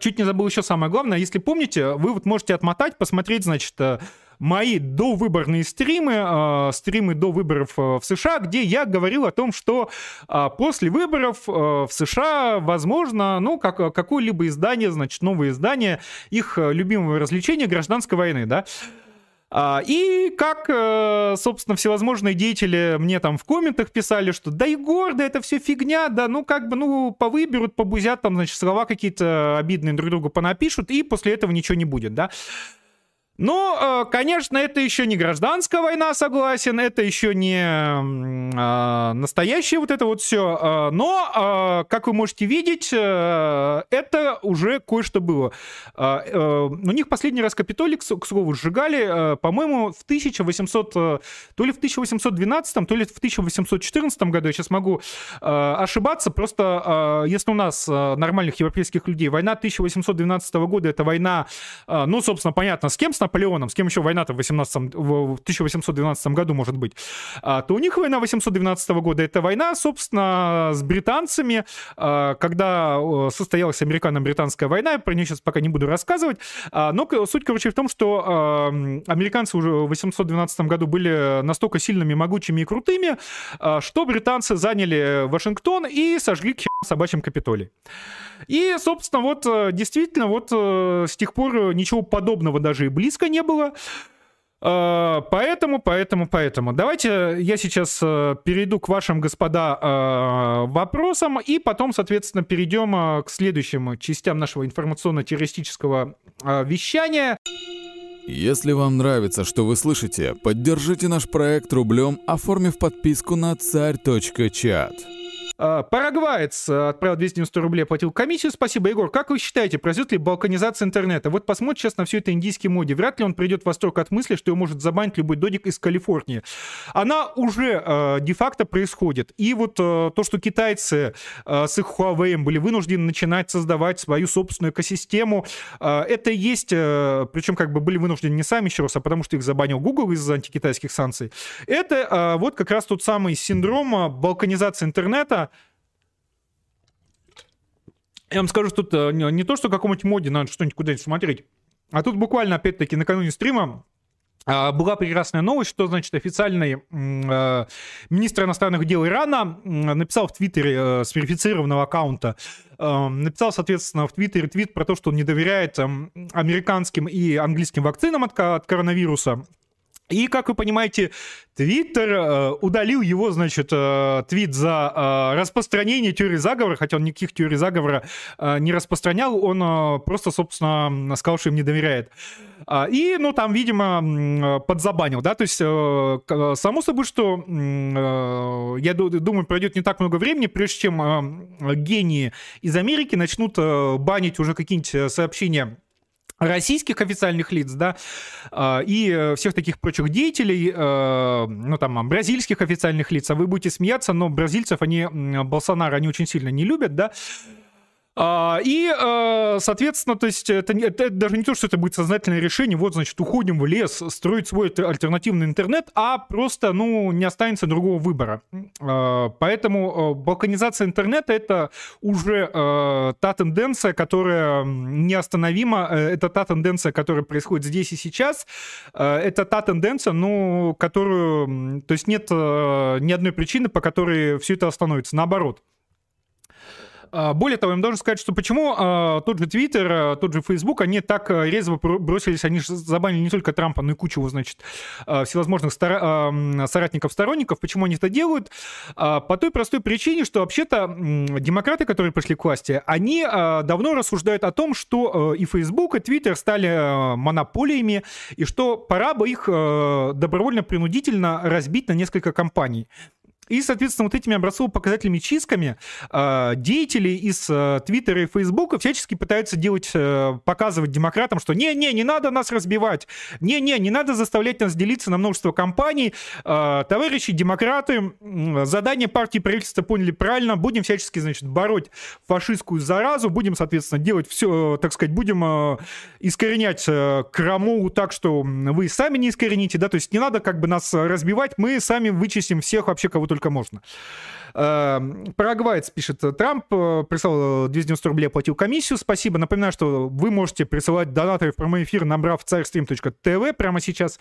S1: чуть не забыл еще самое главное, если помните, вы вот можете отмотать, посмотреть, значит, э, мои довыборные стримы, э, стримы до выборов э, в США, где я говорил о том, что э, после выборов э, в США, возможно, ну, как, какое-либо издание, значит, новое издание их э, любимого развлечения гражданской войны, да, а, и как, э, собственно, всевозможные деятели мне там в комментах писали, что да и гордо, это все фигня, да, ну как бы, ну повыберут, побузят, там, значит, слова какие-то обидные друг другу понапишут, и после этого ничего не будет, да. Ну, э, конечно, это еще не гражданская война, согласен, это еще не э, настоящее вот это вот все, э, но, как вы можете видеть, это уже кое-что было. У них последний раз Капитолий, к слову, сжигали, по-моему, в 1800, то ли в 1812, то ли в 1814 году, я сейчас могу ошибаться, просто если у нас нормальных европейских людей, война 1812 года, это война, ну, собственно, понятно, с кем, с Наполеоном, с кем еще война-то в, 18, в 1812 году может быть, а, то у них война 812 года, это война, собственно, с британцами, а, когда состоялась американо-британская война, про нее сейчас пока не буду рассказывать, а, но суть, короче, в том, что американцы уже в 812 году были настолько сильными, могучими и крутыми, что британцы заняли Вашингтон и сожгли к собачьим Капитолий. И, собственно, вот э, действительно, вот э, с тех пор ничего подобного даже и близко не было. Э, поэтому, поэтому, поэтому. Давайте я сейчас перейду к вашим, господа, вопросам, и потом, соответственно, перейдем к следующим частям нашего информационно-террористического вещания.
S2: Если вам нравится, что вы слышите, поддержите наш проект рублем, оформив подписку на царь.чат.
S1: А, Парагваец э, отправил 290 рублей, оплатил комиссию. Спасибо, Егор. Как вы считаете, произойдет ли балканизация интернета? Вот посмотрите сейчас на все это индийский моде. Вряд ли он придет в восторг от мысли, что его может забанить любой додик из Калифорнии. Она уже э, де-факто происходит. И вот э, то, что китайцы э, с их Huawei были вынуждены начинать создавать свою собственную экосистему, э, это есть, э, причем как бы были вынуждены не сами еще раз, а потому что их забанил Google из-за антикитайских санкций. Это э, вот как раз тот самый синдром э, балканизации интернета, я вам скажу, что тут э, не то, что какому-нибудь моде надо что-нибудь куда-нибудь смотреть, а тут буквально, опять-таки, накануне стрима а, была прекрасная новость, что, значит, официальный э, министр иностранных дел Ирана написал в Твиттере э, с верифицированного аккаунта, э, написал, соответственно, в Твиттере твит про то, что он не доверяет э, американским и английским вакцинам от, от коронавируса. И, как вы понимаете, Твиттер э, удалил его, значит, э, твит за э, распространение теории заговора, хотя он никаких теорий заговора э, не распространял, он э, просто, собственно, сказал, что им не доверяет. А, и, ну, там, видимо, подзабанил, да, то есть, э, само собой, что, э, я думаю, пройдет не так много времени, прежде чем э, гении из Америки начнут э, банить уже какие-нибудь сообщения российских официальных лиц, да, а, и э, всех таких прочих деятелей, э, ну, там, бразильских официальных лиц, а вы будете смеяться, но бразильцев, они, Болсонaro, они очень сильно не любят, да, А, и, э, соответственно, то есть это, это, это даже не то, что это будет сознательное решение, вот, значит, уходим в лес, строить свой альтернативный интернет, а просто, ну, не останется другого выбора. А, поэтому э, балканизация интернета — это уже э, та тенденция, которая неостановима, это та тенденция, которая происходит здесь и сейчас, это та тенденция, ну, которую, то есть нет ни одной причины, по которой все это остановится, наоборот. А, более того, я вам должен сказать, что почему а, тот же Твиттер, а, тот же Фейсбук, они так резво бросились, они же забанили не только Трампа, но и кучу, значит, всевозможных соратников, сторонников. Почему они это делают? По той простой причине, что вообще-то демократы, которые пришли к власти, они давно рассуждают о том, что и Фейсбук, и Твиттер стали монополиями, и что пора бы их добровольно-принудительно разбить на несколько компаний. И, соответственно, вот этими образцово-показательными чистками э, деятели из э, Твиттера и Фейсбука всячески пытаются делать, э, показывать демократам, что не-не, не надо нас разбивать, не-не, не надо заставлять нас делиться на множество компаний. Э, товарищи демократы, задание партии правительства поняли правильно, будем всячески, значит, бороть фашистскую заразу, будем, соответственно, делать все, так сказать, будем искоренять э, краму так, что вы сами не искорените, да, то есть не надо как бы нас разбивать, мы сами вычистим всех вообще, кого только только можно. Эм, Парагвайц пишет, Трамп э, прислал 290 рублей, оплатил комиссию. Спасибо. Напоминаю, что вы можете присылать донаты в прямой эфир, набрав царьстрим.тв прямо сейчас.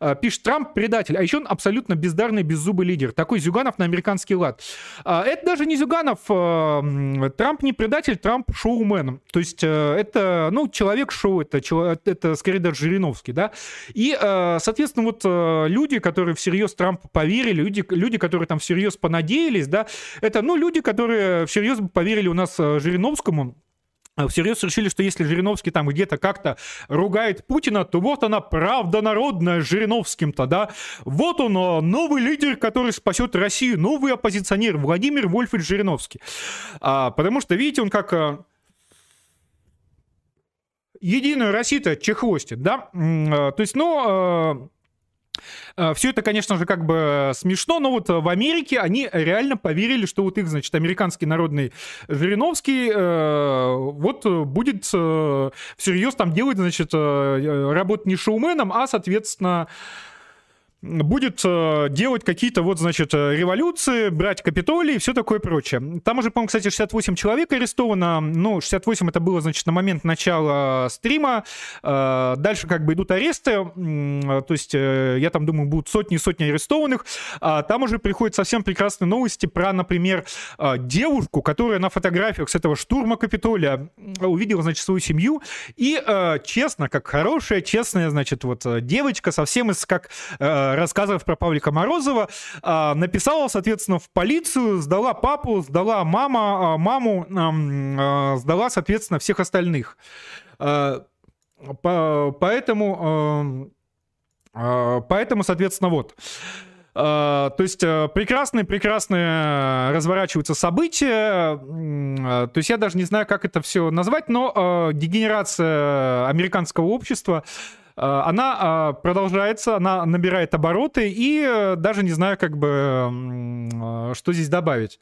S1: Э, пишет Трамп, предатель. А еще он абсолютно бездарный, беззубый лидер. Такой Зюганов на американский лад. Э, это даже не Зюганов. Трамп не предатель, Трамп шоумен. То есть это, ну, человек-шоу, это, это скорее даже Жириновский, да. И, соответственно, вот люди, которые всерьез Трампу поверили, люди, люди, которые там всерьез понадеялись, да, это, ну, люди, которые всерьез поверили у нас э, Жириновскому, э, всерьез решили, что если Жириновский там где-то как-то ругает Путина, то вот она правда народная Жириновским-то, да? Вот он, э, новый лидер, который спасет Россию, новый оппозиционер Владимир Вольфович Жириновский. А, потому что, видите, он как... Единую Россию-то чехвостит, да? То есть, ну, Все это, конечно же, как бы смешно, но вот в Америке они реально поверили, что вот их, значит, американский народный Жириновский э, вот будет э, всерьез там делать, значит, работать не шоуменом, а, соответственно, будет э, делать какие-то вот, значит, э, революции, брать Капитолий и все такое прочее. Там уже, по-моему, кстати, 68 человек арестовано. Ну, 68 это было, значит, на момент начала стрима. Э, дальше как бы идут аресты. То есть, я там думаю, будут сотни и сотни арестованных. А там уже приходят совсем прекрасные новости про, например, девушку, которая на фотографиях с этого штурма Капитолия увидела, значит, свою семью. И честно, как хорошая, честная, значит, вот девочка, совсем из как рассказывав про Павлика Морозова, а, написала, соответственно, в полицию, сдала папу, сдала мама, а, маму, а, сдала, соответственно, всех остальных. Поэтому, поэтому, соответственно, вот. То есть прекрасные-прекрасные э, разворачиваются события. Uh, то есть я даже не знаю, как это все назвать, но дегенерация американского общества Э, она э, продолжается, она набирает обороты, и э, даже не знаю, как бы, что здесь добавить.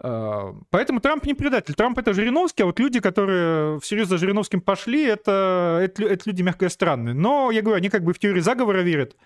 S1: Поэтому Трамп не предатель. Трамп это Жириновский, а вот люди, которые всерьез за Жириновским пошли, это, это, это люди, мягко странные. Но, я говорю, они как бы в теории заговора верят.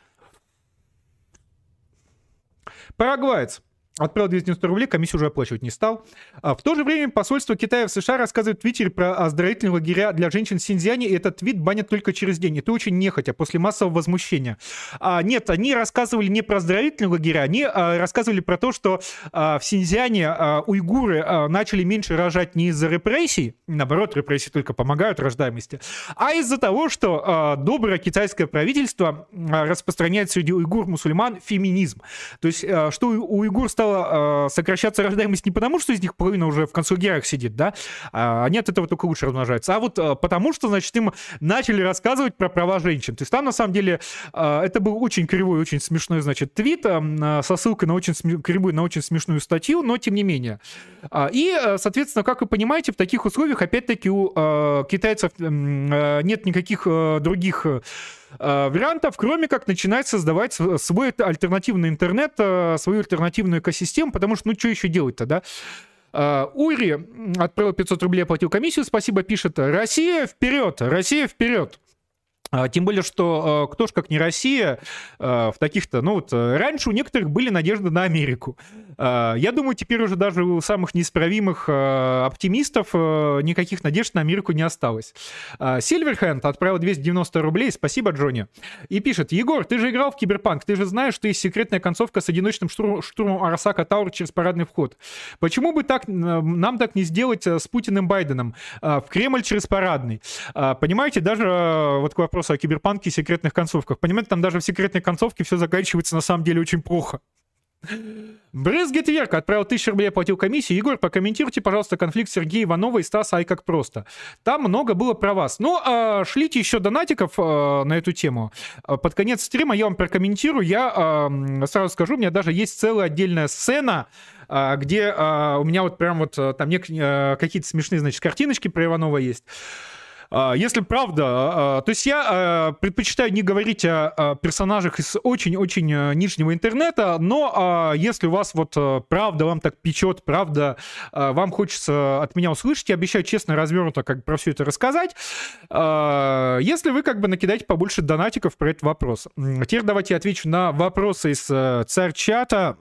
S1: Парагвайц. Отправил 290 рублей, комиссию уже оплачивать не стал. А в то же время посольство Китая в США рассказывает в Твиттере про оздоровительные лагеря для женщин в Синьцзяне, и этот твит банят только через день. Это очень нехотя, после массового возмущения. А, нет, они рассказывали не про оздоровительные лагеря, они а, рассказывали про то, что а, в Синьцзяне а, уйгуры а, начали меньше рожать не из-за репрессий, наоборот, репрессии только помогают рождаемости, а из-за того, что а, доброе китайское правительство а, распространяет среди уйгур-мусульман феминизм. То есть, а, что у уйгур стало стала э, сокращаться рождаемость не потому, что из них половина уже в концлагерях сидит, да, а они от этого только лучше размножаются, а вот э, потому, что, значит, им начали рассказывать про права женщин. То есть там, на самом деле, э, это был очень кривой, очень смешной, значит, твит э, со ссылкой на очень см... кривую, на очень смешную статью, но тем не менее. Э, и, э, соответственно, как вы понимаете, в таких условиях, опять-таки, у э, китайцев э, нет никаких э, других Э, вариантов, кроме как начинать создавать свой альтернативный интернет, э, свою альтернативную экосистему, потому что, ну, что еще делать-то, да? Uh, Ури отправил 500 рублей, оплатил комиссию, спасибо, пишет. Россия вперед, Россия вперед. А, тем более, что а, кто ж как не Россия а, в таких-то... Ну вот раньше у некоторых были надежды на Америку. Я думаю, теперь уже даже у самых неисправимых оптимистов никаких надежд на Америку не осталось. Сильверхенд отправил 290 рублей. Спасибо, Джонни. И пишет, Егор, ты же играл в Киберпанк, ты же знаешь, что есть секретная концовка с одиночным штурм, штурмом Arasaka Tower через парадный вход. Почему бы так нам так не сделать с Путиным Байденом? В Кремль через парадный. Понимаете, даже вот к вопросу вопроса о киберпанке и секретных концовках. Понимаете, там даже в секретной концовке все заканчивается на самом деле очень плохо. Брызгет Верка отправил 1000 рублей, оплатил комиссию. Егор, прокомментируйте, пожалуйста, конфликт Сергея Иванова и Стаса Ай как просто. Там много было про вас. Ну, э, шлите еще донатиков э, на эту тему. А, под конец стрима я вам прокомментирую. Я э, сразу скажу, у меня даже есть целая отдельная сцена, где у меня вот прям вот там какие-то смешные, значит, картиночки про Иванова есть. А, если правда, а, а, то есть я предпочитаю не говорить о персонажах из очень-очень э, нижнего интернета, но если у вас вот э, правда вам так печет, правда вам хочется от меня услышать, я обещаю честно развернуто как про все это рассказать, если вы как бы накидаете побольше донатиков про этот вопрос. Теперь давайте отвечу на вопросы из э, царь-чата.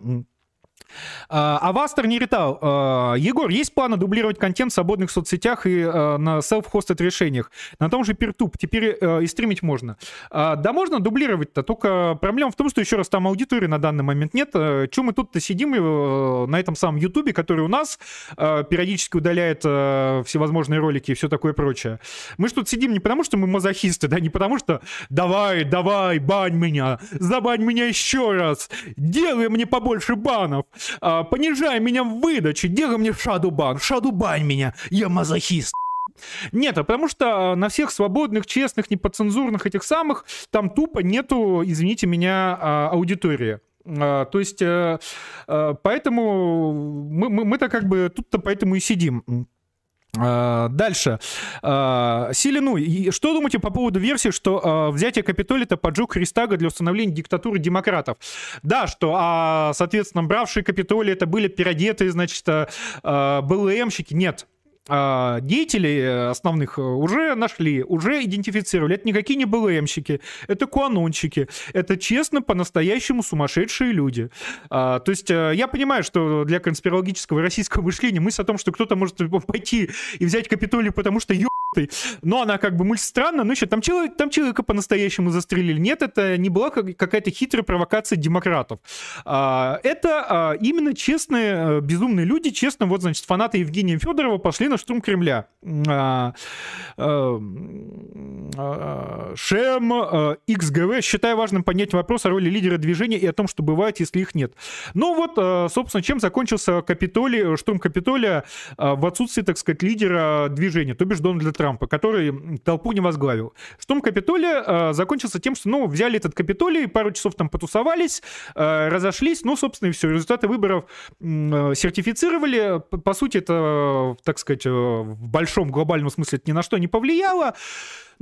S1: А, Авастер не летал. А, Егор, есть планы дублировать контент в свободных соцсетях и а, на self-hosted решениях? На том же Peertube. Теперь и стримить можно. Да, можно дублировать-то, только проблема в том, что, еще раз, там аудитории на данный момент нет. Чем мы тут-то сидим э, на этом самом Ютубе, который у нас периодически удаляет всевозможные ролики и все такое прочее. Мы же тут сидим не потому, что мы мазохисты, да, не потому, что давай, давай, бань меня, забань меня еще раз, делай мне побольше банов а, понижай меня в выдаче, делай мне шадубан, шадубань меня, я мазохист. Нет, а потому что на всех свободных, честных, неподцензурных этих самых там тупо нету, извините меня, а, аудитории. А, то есть, э, э, поэтому мы, мы, мы-то как бы тут-то поэтому и сидим. А, дальше. А, Силину, что думаете по поводу версии, что а, взятие Капитолия это поджог Христага для установления диктатуры демократов? Да, что, соответственно, бравшие Капитолий это были переодетые, значит, БЛМщики. Нет, а, деятелей э, основных э, уже нашли, уже идентифицировали. Это никакие не БЛМщики, это куанончики, это честно, по-настоящему сумасшедшие люди. А, то есть э, я понимаю, что для конспирологического российского мышления мысль о том, что кто-то может пойти и взять Капитолий, потому что ё но она как бы мультистранна, но еще там, человек, там человека по-настоящему застрелили. Нет, это не была какая-то хитрая провокация демократов. А, это именно честные, безумные люди, честно, вот, значит, фанаты Евгения Федорова пошли на штурм Кремля. А, а, а, Шем XGV, считаю важным поднять вопрос о роли лидера движения и о том, что бывает, если их нет. Ну вот, собственно, чем закончился Капитолий, штурм Капитолия в отсутствии, так сказать, лидера движения, то бишь Дональда Трампа, который толпу не возглавил. Штурм Капитолия закончился тем, что, ну, взяли этот Капитолий, пару часов там потусовались, разошлись, ну, собственно, и все. Результаты выборов сертифицировали. По сути, это, так сказать, э, в большом глобальном смысле это ни на что не повлияло.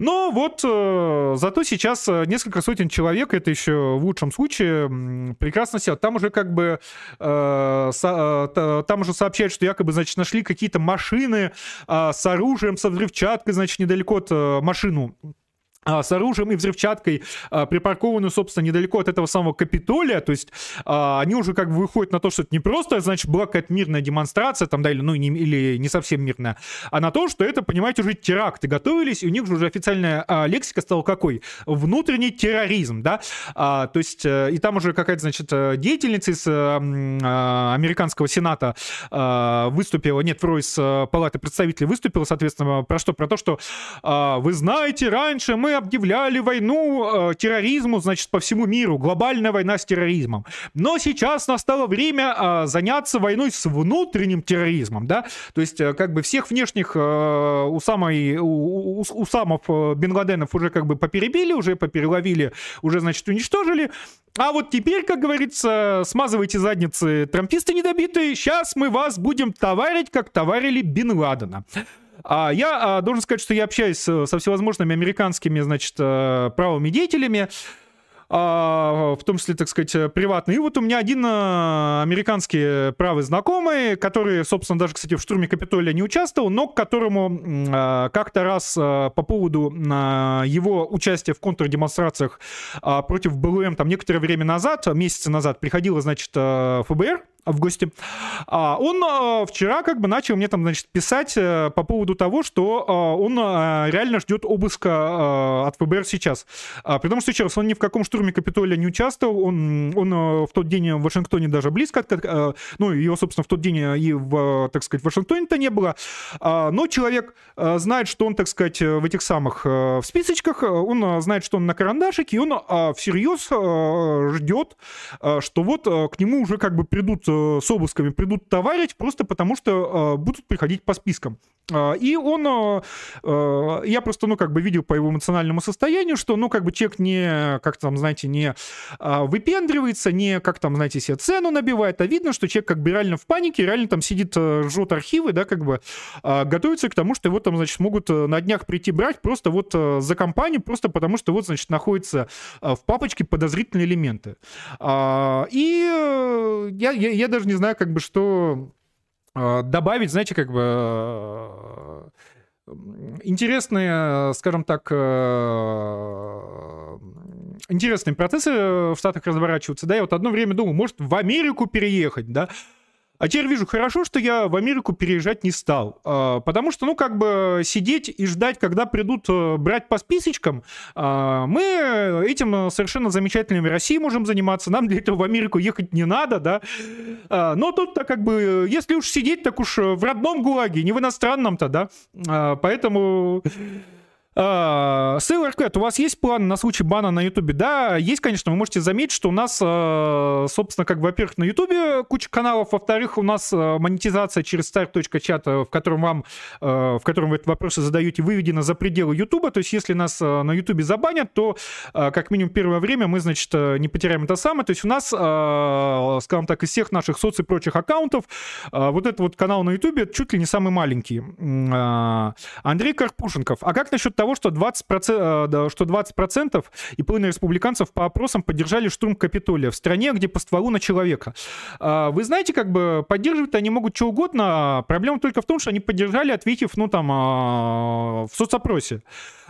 S1: Но вот э, зато сейчас э, несколько сотен человек, это еще в лучшем случае, прекрасно сел. Там уже как бы, э, со, э, там уже сообщают, что якобы, значит, нашли какие-то машины э, с оружием, со взрывчаткой, значит, недалеко от э, машину с оружием и взрывчаткой, а, припаркованную, собственно, недалеко от этого самого Капитолия, то есть а, они уже как бы выходят на то, что это не просто, значит, была какая-то мирная демонстрация, там, да, или, ну, не, или не совсем мирная, а на то, что это, понимаете, уже теракты готовились, и у них же уже официальная лексика стала какой? Внутренний терроризм, да, то есть, э, и там уже какая-то, значит, деятельница из э, американского сената выступила, нет, вроде э, палаты представителей выступила, соответственно, про что? Про то, что вы знаете, раньше мы объявляли войну э, терроризму, значит, по всему миру, глобальная война с терроризмом. Но сейчас настало время э, заняться войной с внутренним терроризмом, да, то есть э, как бы всех внешних э, у самой, у, у, у самов э, Бен Ладенов уже как бы поперебили, уже попереловили, уже, значит, уничтожили, а вот теперь, как говорится, смазывайте задницы трамписты недобитые, сейчас мы вас будем товарить, как товарили Бен Ладена. А я а, должен сказать, что я общаюсь со всевозможными американскими, значит, э, правыми деятелями. а, в том числе, так сказать, приватный. И вот у меня один а, американский правый знакомый, который, собственно, даже, кстати, в штурме Капитолия не участвовал, но к которому а, как-то раз по поводу его участия в контрдемонстрациях против БЛМ там некоторое время назад, месяца назад, приходило, значит, ФБР, в гости. А, он а, вчера как бы начал мне там, значит, писать э, по поводу того, что а, он реально ждет обыска от ФБР сейчас. Потому что, еще он ни в каком штурме Капитолия не участвовал, он, он в тот день в Вашингтоне даже близко, ну, его, собственно, в тот день и в, так сказать, в Вашингтоне-то не было. Но человек знает, что он, так сказать, в этих самых в списочках, он знает, что он на карандашике, и он всерьез ждет, что вот к нему уже как бы придут Э, с обысками придут товарить просто потому, что э, будут приходить по спискам. Э, и он, я просто, ну, как бы видел по его эмоциональному состоянию, что, ну, как бы человек не, как там, знаете, не выпендривается, не, как там, знаете, себе цену набивает, а видно, что человек как бы реально в панике, реально там сидит, жжет архивы, да, как бы готовится к тому, что его там, значит, могут на днях прийти брать просто вот за компанию, просто потому что вот, значит, находится в папочке подозрительные элементы. И я, я, я даже не знаю, как бы, что а, добавить, знаете, как бы а, интересные, скажем так, а, интересные процессы в Штатах разворачиваются, да, я вот одно время думал, может, в Америку переехать, да, а теперь вижу, хорошо, что я в Америку переезжать не стал. А, потому что, ну, как бы сидеть и ждать, когда придут э, брать по списочкам, а, мы этим совершенно замечательными России можем заниматься. Нам для этого в Америку ехать не надо, да. А, но тут-то как бы, если уж сидеть, так уж в родном ГУЛАГе, не в иностранном-то, да. Поэтому... Сейлор Кэт, у вас есть план на случай бана на Ютубе? Да, есть, конечно. Вы можете заметить, что у нас, э, собственно, как, во-первых, на Ютубе куча каналов, во-вторых, у нас э, монетизация через start.chat, э, в котором вам, в котором вы эти вопросы задаете, выведена за пределы Ютуба. То есть, если нас на Ютубе забанят, то, как минимум, первое время мы, значит, не потеряем это самое. То есть, у нас, скажем так, из всех наших соц и прочих аккаунтов, вот этот вот канал на Ютубе чуть ли не самый маленький. Андрей Карпушенков. А как насчет того, что 20%, э, что 20% и половина республиканцев по опросам поддержали штурм Капитолия в стране, где по стволу на человека. А, вы знаете, как бы поддерживать они могут что угодно. Проблема только в том, что они поддержали, ответив, ну, там, а, в соцопросе.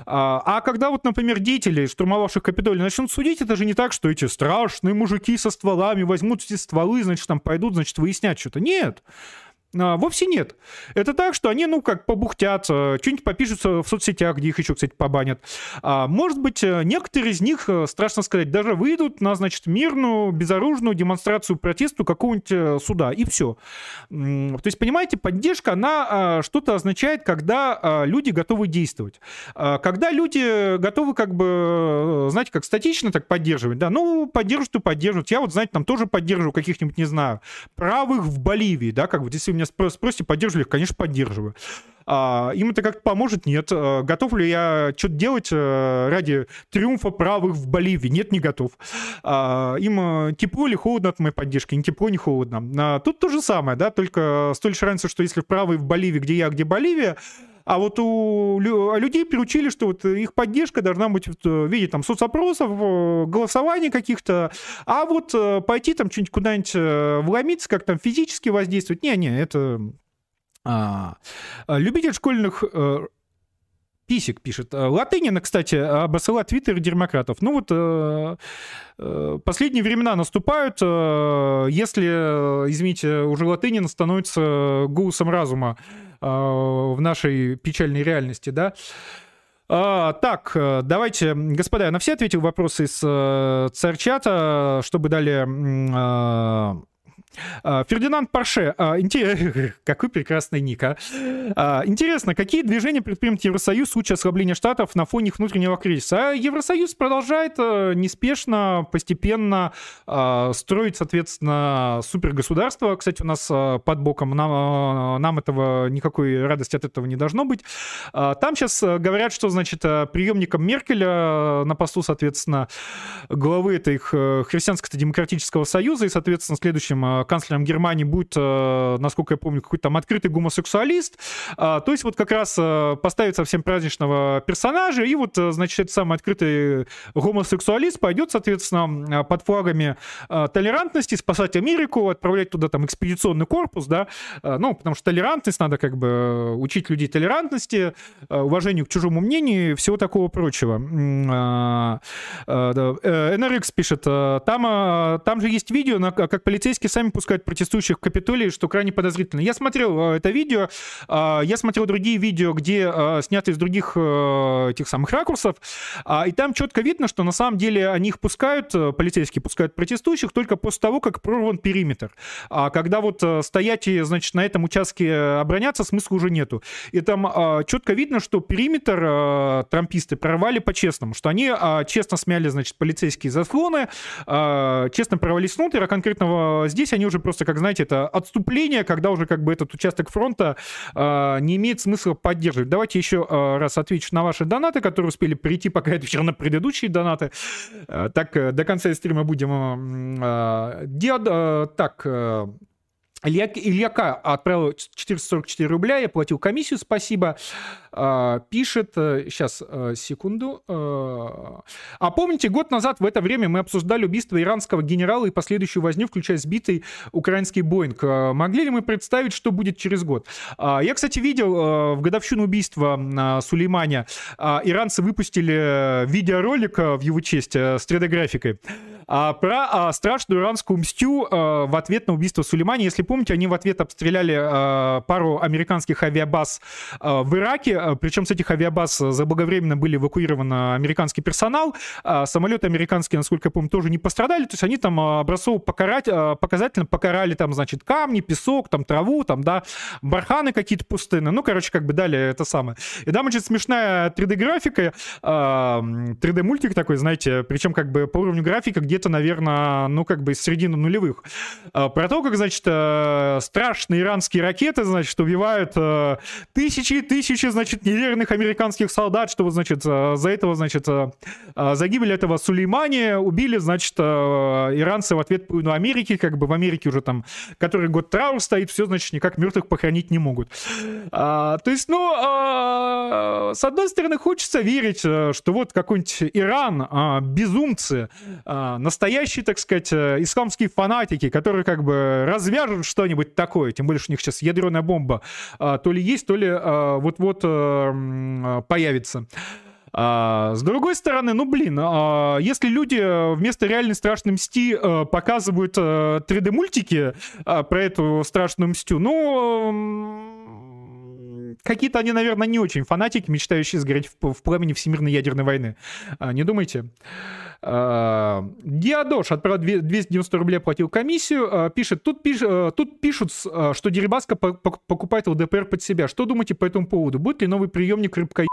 S1: А, а когда вот, например, деятели, штурмовавших Капитолий, начнут судить, это же не так, что эти страшные мужики со стволами возьмут эти стволы, значит, там пойдут, значит, выяснять что-то. Нет. А, вовсе нет. Это так, что они, ну, как побухтят, э, что-нибудь попишутся в соцсетях, где их еще, кстати, побанят. А, может быть, э, некоторые из них, э, страшно сказать, даже выйдут на, значит, мирную, безоружную демонстрацию протесту какого-нибудь суда, и все. То есть, понимаете, поддержка, она а, что-то означает, когда люди готовы действовать. Когда люди готовы, как бы, знаете, как статично так поддерживать, да, ну, поддерживают и поддерживают. Я вот, знаете, там тоже поддерживаю каких-нибудь, не знаю, правых в Боливии, да, как вот, если меня спросите, поддерживаю их, конечно, поддерживаю. А, им это как-то поможет? Нет. А, готов ли я что-то делать а, ради триумфа правых в Боливии? Нет, не готов. А, им а, тепло или холодно от моей поддержки? Не тепло, не холодно. А, тут то же самое, да, только с той лишь разницей, что если правый в Боливии, где я, где Боливия, а вот у людей приучили, что вот их поддержка должна быть в виде там соцопросов, голосований каких-то, а вот э, пойти там что-нибудь куда-нибудь э, вломиться, как там физически воздействовать, не-не, это... А, любитель школьных э, Писик пишет. Латынина, кстати, обоссала твиттер демократов. Ну вот э, э, последние времена наступают. Э, если, извините, уже Латынин становится голосом разума э, в нашей печальной реальности, да, а, так, давайте, господа, я на все ответил вопросы из э, царчата, чтобы далее э, а, Фердинанд Парше. А, какой прекрасный ник, а? Интересно, какие движения предпримет Евросоюз в случае ослабления Штатов на фоне их внутреннего кризиса? Евросоюз продолжает неспешно, постепенно строить, соответственно, супергосударство. Кстати, у нас под боком нам, нам этого никакой радости от этого не должно быть. Там сейчас говорят, что, значит, приемником Меркеля на посту, соответственно, главы этой христианско-демократического союза и, соответственно, следующим канцлером Германии будет, насколько я помню, какой-то там открытый гомосексуалист. То есть вот как раз поставить совсем праздничного персонажа, и вот, значит, этот самый открытый гомосексуалист пойдет, соответственно, под флагами толерантности спасать Америку, отправлять туда там экспедиционный корпус, да, ну, потому что толерантность, надо как бы учить людей толерантности, уважению к чужому мнению и всего такого прочего. NRX пишет, там, там же есть видео, как полицейские сами пускают протестующих в Капитолии, что крайне подозрительно. Я смотрел это видео, я смотрел другие видео, где сняты из других этих самых ракурсов, и там четко видно, что на самом деле они их пускают, полицейские пускают протестующих только после того, как прорван периметр. А когда вот стоять и, значит, на этом участке обороняться, смысла уже нету. И там четко видно, что периметр трамписты прорвали по-честному, что они честно смяли, значит, полицейские заслоны, честно провалились внутрь, а конкретно здесь они уже просто, как знаете, это отступление, когда уже как бы этот участок фронта не имеет смысла поддерживать. Давайте еще раз отвечу на ваши донаты, которые успели прийти, пока я отвечал на предыдущие донаты. Так, э, до конца стрима будем... Так, Илья, Илья К. отправил 444 рубля, я платил комиссию, спасибо. А, пишет, сейчас, э, э, секунду. Э, а помните, год назад в это время мы обсуждали убийство иранского генерала и последующую возню, включая сбитый украинский Боинг. Могли ли мы представить, что будет через год? А, я, кстати, видел в годовщину убийства Сулейманя иранцы выпустили видеоролик в его честь с 3D-графикой про страшную иранскую мстю в ответ на убийство Сулеймани. Если помните, они в ответ обстреляли пару американских авиабаз в Ираке, Э, причем с этих авиабаз заблаговременно были эвакуированы американский персонал, а самолеты американские, насколько я помню, тоже не пострадали, то есть они там э, образцово покарать, э, показательно покарали там, значит, камни, песок, там траву, там, да, барханы какие-то пустынные, ну, короче, как бы дали это самое. И там очень смешная 3D-графика, 3D-мультик такой, знаете, причем как бы по уровню графика где-то, наверное, ну, как бы середины нулевых. Про то, как, значит, страшные иранские ракеты, значит, убивают тысячи и тысячи, значит, значит, неверных американских солдат, что, значит, э, за этого, значит, э, э, за гибель этого Сулеймани убили, значит, иранцы в ответ ну, Америки, как бы в Америке уже там, который год траур стоит, все, значит, никак мертвых похоронить не могут. А, то есть, ну, а, с одной стороны, хочется верить, что вот какой-нибудь Иран, а, безумцы, а, настоящие, так сказать, исламские фанатики, которые как бы развяжут что-нибудь такое, тем более, что у них сейчас ядерная бомба, а, то ли есть, то ли а, вот-вот Э, появится. А, с другой стороны, ну блин, а, если люди вместо реальной страшной мсти а, показывают 3D-мультики а, про эту страшную мстю, ну какие-то они, наверное, не очень фанатики, мечтающие сгореть в, в пламени Всемирной ядерной войны. А, не думайте? Диадош отправил 290 рублей, платил комиссию. Пишет, тут, пиш, тут пишут, что Дерибаска покупает ЛДПР под себя. Что думаете по этому поводу? Будет ли новый приемник рыбка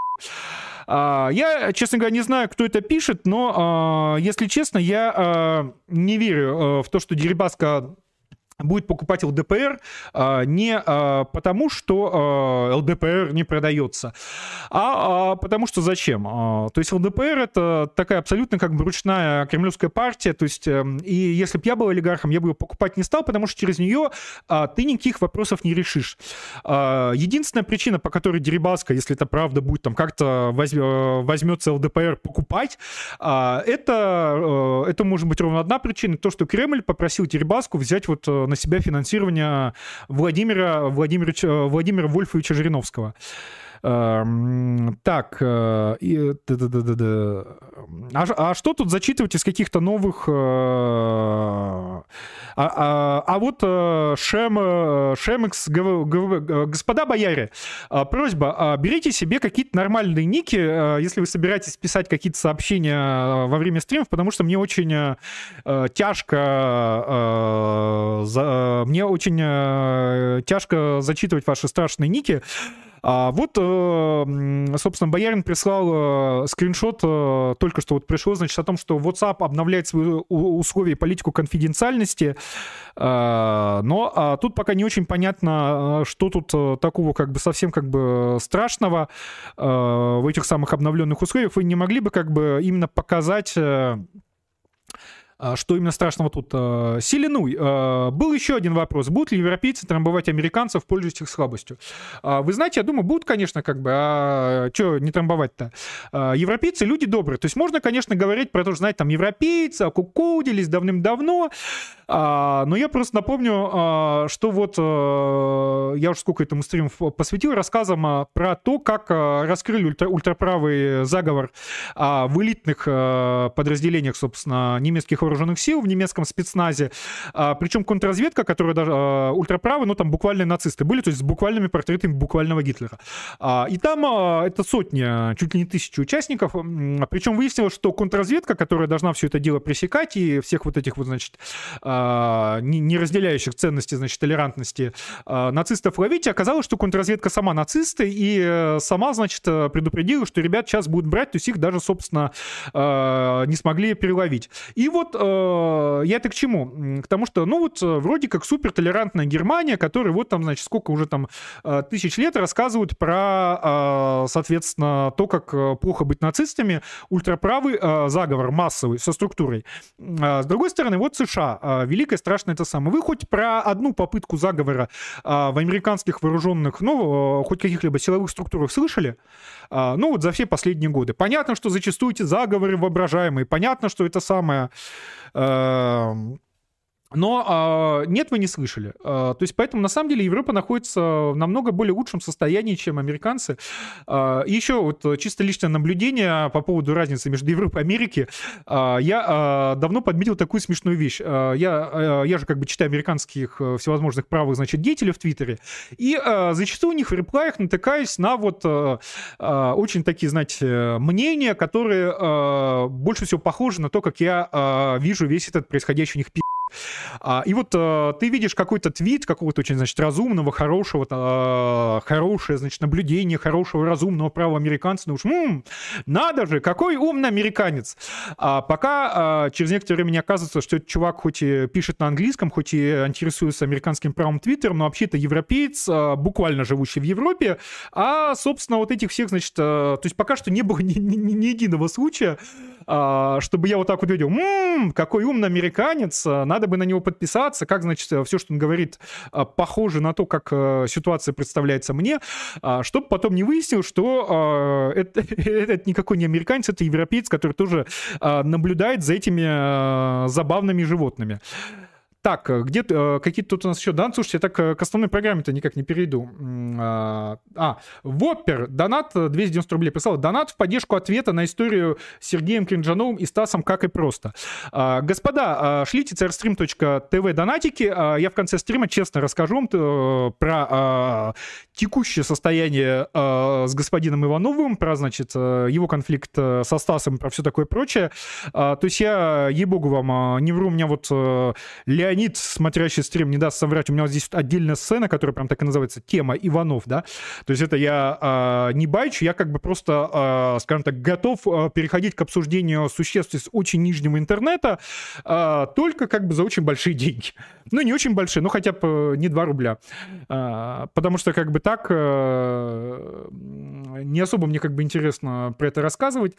S1: я, честно говоря, не знаю, кто это пишет, но, если честно, я не верю в то, что Дерибаска будет покупать ЛДПР а, не а, потому, что а, ЛДПР не продается, а, потому что зачем? То есть ЛДПР это такая абсолютно как бы ручная кремлевская партия, то есть а, и если бы я был олигархом, я бы ее покупать не стал, потому что через нее ты никаких вопросов не решишь. Единственная причина, по которой Дерибаска, если это правда будет там как-то возьмется ЛДПР покупать, это, а, это может быть ровно одна причина, то, что Кремль попросил Дерибаску взять вот на себя финансирование Владимира, Владимира, Владимира Вольфовича Жириновского. Эм, так, э, и, да, да, да, да, А, что тут зачитывать из каких-то новых... Э, а, а, а вот э, Шем, Шемекс, господа бояре, просьба, берите себе какие-то нормальные ники, если вы собираетесь писать какие-то сообщения во время стримов, потому что мне очень тяжко мне очень тяжко зачитывать ваши страшные ники, а вот, э, собственно, Боярин прислал э, скриншот, э, только что вот пришло, значит, о том, что WhatsApp обновляет свои условия и политику конфиденциальности, но а, тут пока не очень понятно, что тут такого как бы совсем как бы страшного в этих самых обновленных условиях. Вы не могли бы как бы именно показать что именно страшного тут? А, Селенуй. А, был еще один вопрос. Будут ли европейцы трамбовать американцев, пользуясь их слабостью? Вы знаете, я думаю, будут, конечно, как бы. А что не трамбовать-то? Европейцы люди добрые. То есть можно, конечно, говорить про то, что, знаете, там европейцы окукудились давным-давно. Но я просто напомню, что вот я уже сколько этому стриму посвятил рассказам про то, как раскрыли ультра ультраправый заговор в элитных подразделениях, собственно, немецких вооруженных сил в немецком спецназе. А, причем контрразведка, которая даже а, ну там буквально нацисты были, то есть с буквальными портретами буквального Гитлера. А, и там а, это сотни, чуть ли не тысячи участников. Причем выяснилось, что контрразведка, которая должна все это дело пресекать и всех вот этих вот, значит, а, не, не разделяющих ценности, значит, толерантности а, нацистов ловить, оказалось, что контрразведка сама нацисты и э, сама, значит, предупредила, что ребят сейчас будут брать, то есть их даже, собственно, а, не смогли переловить. И вот э, я это к чему? К тому, что, ну вот, э, вроде как супертолерантная Германия, которая вот там, значит, сколько уже там э, тысяч лет рассказывают про, э, соответственно, то, как э, плохо быть нацистами, ультраправый э, заговор массовый со структурой. Э, с другой стороны, вот США, э, великое страшное это самое. Вы хоть про одну попытку заговора э, в американских вооруженных, ну, э, хоть каких-либо силовых структурах слышали? Э, ну, вот за все последние годы. Понятно, что зачастую эти заговоры воображаемые, понятно, что это самое Эм, но э, нет, вы не слышали. Э, то есть поэтому на самом деле Европа находится в намного более лучшем состоянии, чем американцы. Э, и еще вот чисто личное наблюдение по поводу разницы между Европой и Америкой. Э, я э, давно подметил такую смешную вещь. Э, я, э, я же как бы читаю американских всевозможных правых, значит, деятелей в Твиттере. И э, зачастую у них в реплаях натыкаюсь на вот э, э, очень такие, знаете, мнения, которые э, больше всего похожи на то, как я э, вижу весь этот происходящий у них пи*** а, и вот а, ты видишь какой-то твит какого-то очень, значит, разумного, хорошего, а, хорошее, значит, наблюдение хорошего, разумного правого американца, ну уж, м-м, надо же, какой умный американец. А, пока а, через некоторое время оказывается, что этот чувак хоть и пишет на английском, хоть и интересуется американским правом Твиттером, но вообще-то европеец, а, буквально живущий в Европе, а, собственно, вот этих всех, значит, а, то есть пока что не было ни, ни, ни единого случая, а, чтобы я вот так вот видел, м-м, какой умный американец, надо бы на него подписаться, как, значит, все, что он говорит, а, похоже на то, как э, ситуация представляется мне, а, чтобы потом не выяснил, что это, это никакой не американец, это европеец, который тоже наблюдает за этими забавными животными. Так, э, где э, какие-то тут у нас еще данные? Слушайте, я так э, к основной программе-то никак не перейду. А, а Воппер, донат 290 рублей прислал. Донат в поддержку ответа на историю с Сергеем Кринжановым и Стасом «Как и просто». А, господа, шлите crstream.tv донатики. Я в конце стрима честно расскажу вам про текущее состояние с господином Ивановым, про, значит, его конфликт со Стасом, про все такое прочее. То есть я, ей-богу вам, не вру, у меня вот Леонид Леонид, смотрящий стрим, не даст соврать. У меня вот здесь отдельная сцена, которая прям так и называется, тема Иванов, да. То есть это я э, не байчу, я как бы просто, э, скажем так, готов э, переходить к обсуждению существ из очень нижнего интернета, э, только как бы за очень большие деньги. Ну, не очень большие, но хотя бы не 2 рубля. Э, потому что как бы так э, не особо мне как бы интересно про это рассказывать.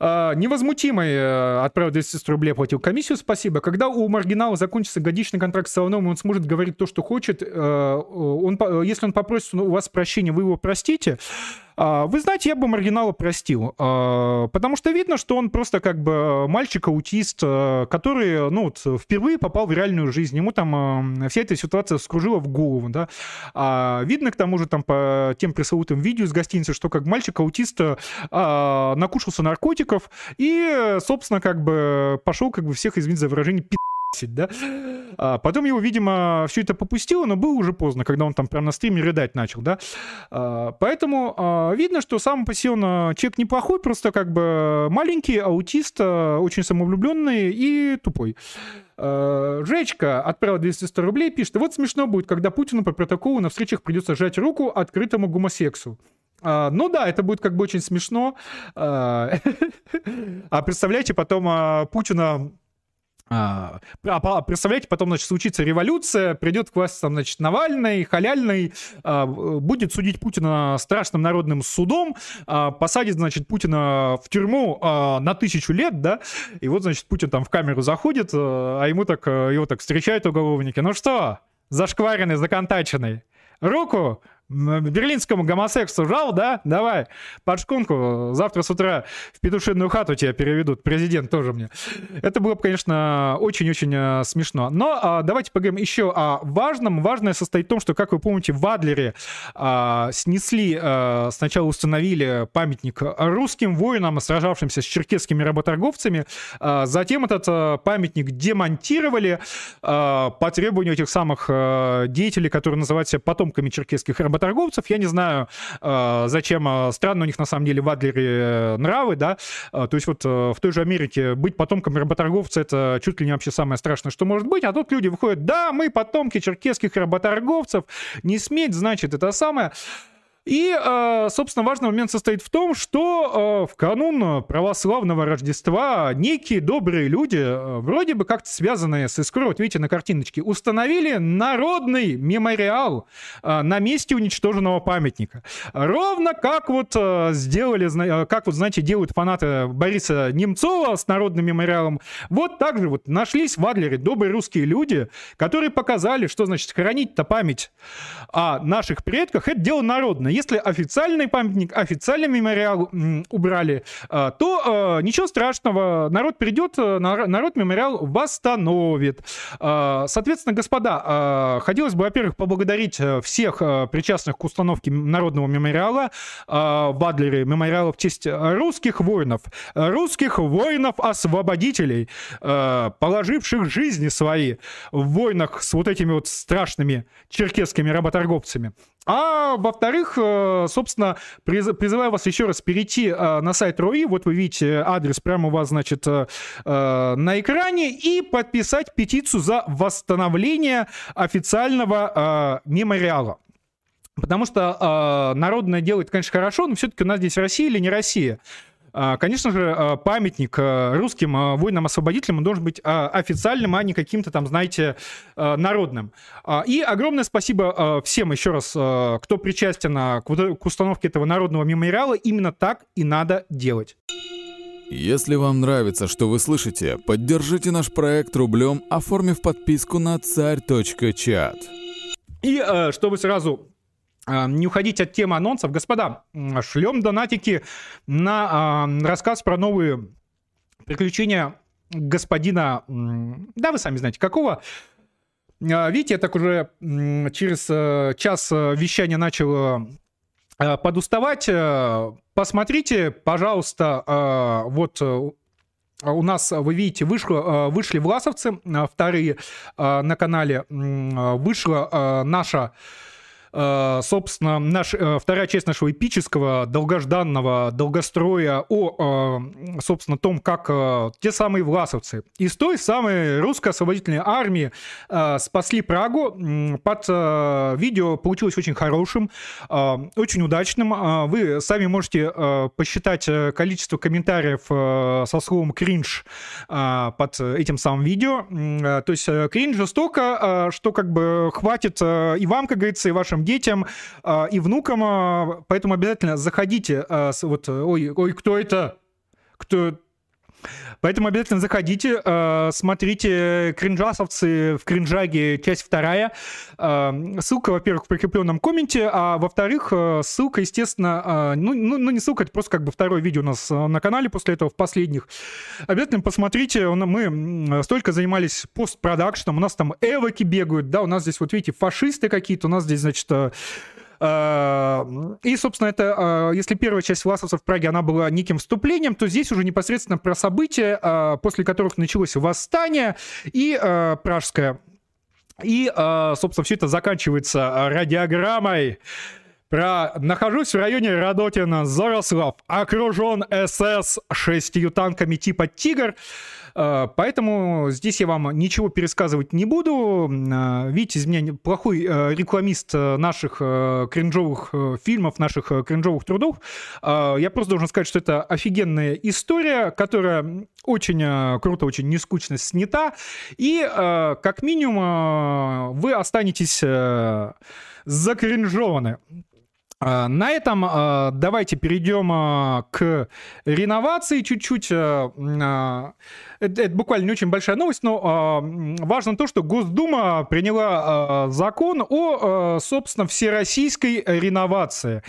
S1: А, невозмутимый э, отправил 200 рублей, оплатил комиссию, спасибо. Когда у маргинала закончится годичный контракт с Солоном, он сможет говорить то, что хочет, э, он, если он попросит у вас прощения, вы его простите, вы знаете, я бы маргинала простил, а, потому что видно, что он просто как бы мальчик-аутист, а, который, ну, вот, впервые попал в реальную жизнь. Ему там вся эта ситуация скружила в голову, да. Видно, к тому же, там по тем пресловутым видео из гостиницы, что как мальчик-аутист накушался наркотиков и, собственно, как бы пошел, как бы всех, извините за выражение, пи*** да? А потом его, видимо, все это попустило, но было уже поздно, когда он там прям на стриме рыдать начал, да? А, поэтому а, видно, что сам по себе он а, человек неплохой, просто как бы маленький, аутист, а, очень самовлюбленный и тупой. Uh, Жечка отправила 200 рублей, пишет, вот смешно будет, когда Путину по протоколу на встречах придется сжать руку открытому гомосексу. Uh, ну да, это будет как бы очень смешно. А представляете, потом Путина а, а представляете, потом, значит, случится революция, придет к власти, там, значит, Навальный, Халяльный, а, будет судить Путина страшным народным судом, а, посадит, значит, Путина в тюрьму а, на тысячу лет, да, и вот, значит, Путин там в камеру заходит, а ему так, его так встречают уголовники. Ну что, зашкваренный, законтаченный, руку берлинскому гомосексу жал, да? Давай, под шкунку. Завтра с утра в петушиную хату тебя переведут. Президент тоже мне. Это было бы, конечно, очень-очень э, смешно. Но а, давайте поговорим еще о важном. Важное состоит в том, что, как вы помните, в Адлере а, снесли, а, сначала установили памятник русским воинам, сражавшимся с черкесскими работорговцами. А, затем этот а, памятник демонтировали а, по требованию этих самых а, деятелей, которые называют себя потомками черкесских работорговцев работорговцев. Я не знаю, э, зачем. Э, странно у них на самом деле в Адлере э, нравы, да. То есть вот в той же Америке быть потомком работорговца это чуть ли не вообще самое страшное, что может быть. А тут люди выходят, да, мы потомки черкесских работорговцев, не сметь, значит, это самое. И, э, собственно, важный момент состоит в том, что э, в канун православного Рождества некие добрые люди, э, вроде бы как-то связанные с искрой, вот видите на картиночке, установили народный мемориал на месте уничтоженного памятника. Ровно как вот сделали, как вот, знаете, делают фанаты Бориса Немцова с народным мемориалом. Вот так же вот нашлись в Адлере добрые русские люди, которые показали, что значит хранить-то память о наших предках. Это дело народное если официальный памятник, официальный мемориал убрали, э, то э, ничего страшного, народ придет, э, народ мемориал восстановит. Соответственно, господа, хотелось бы, во-первых, поблагодарить всех причастных к установке народного мемориала в Адлере, мемориала в честь русских воинов, русских воинов-освободителей, положивших жизни свои в войнах с вот этими вот страшными черкесскими работорговцами. А во-вторых, э, собственно, призываю вас еще раз перейти э, на сайт РОИ, вот вы видите адрес прямо у вас, значит, э, на экране, и подписать петицию за восстановление официального мемориала. Потому что э, народное делает, конечно, хорошо, но все-таки у нас здесь Россия или не Россия. А, конечно же, а, памятник а, русским воинам-освободителям должен быть официальным, а не каким-то там, знаете, народным. И огромное спасибо всем еще раз, кто причастен к установке этого народного мемориала. Именно так и надо делать.
S2: Если вам нравится, что вы слышите, поддержите наш проект рублем, оформив подписку на царь.чат.
S1: И чтобы сразу не уходить от темы анонсов. Господа, шлем донатики на а, рассказ про новые приключения господина, да, вы сами знаете, какого. А, видите, я так уже через э, час э, вещания начал э, подуставать. Посмотрите, пожалуйста, вот у нас, вы видите, вышло, вышли власовцы вторые на канале. Вышла наша Э, собственно, наш, э, вторая часть нашего эпического, долгожданного долгостроя о, э, собственно, том, как те самые власовцы из той самой русской освободительной армии спасли Прагу. Под видео получилось очень хорошим, очень удачным. Вы сами можете посчитать количество комментариев со словом «кринж» под этим самым видео. То есть кринжа столько, что как бы хватит и вам, как говорится, и вашим вашим детям э, и внукам, э, поэтому обязательно заходите. Э, с, вот, ой, ой, кто это? Кто? Поэтому обязательно заходите, э, смотрите «Кринжасовцы» в «Кринжаге», часть вторая. Э, ссылка, во-первых, в прикрепленном комменте, а во-вторых, э, ссылка, естественно, ну, ну, ну не ссылка, это просто как бы второе видео у нас на канале после этого, в последних. Обязательно посмотрите, мы столько занимались постпродакшном, у нас там эвоки бегают, да, у нас здесь, вот видите, фашисты какие-то, у нас здесь, значит, Э, и, собственно, это, э, если первая часть власовцев в Праге, она была неким вступлением, то здесь уже непосредственно про события, э, после которых началось восстание и пражское. И, собственно, все это заканчивается радиограммой про «Нахожусь в районе Радотина, Зорослав, окружен СС шестью танками типа «Тигр». Э, поэтому здесь я вам ничего пересказывать не буду. Э, видите, из меня плохой э, рекламист наших кринжовых фильмов, наших кринжовых трудов. Я просто должен сказать, что это офигенная история, которая очень круто, очень нескучно снята. И как минимум вы останетесь закринжованы. А, на этом а, давайте перейдем а, к реновации чуть-чуть. Это, это буквально не очень большая новость, но важно то, что Госдума приняла закон о, собственно, всероссийской реновации.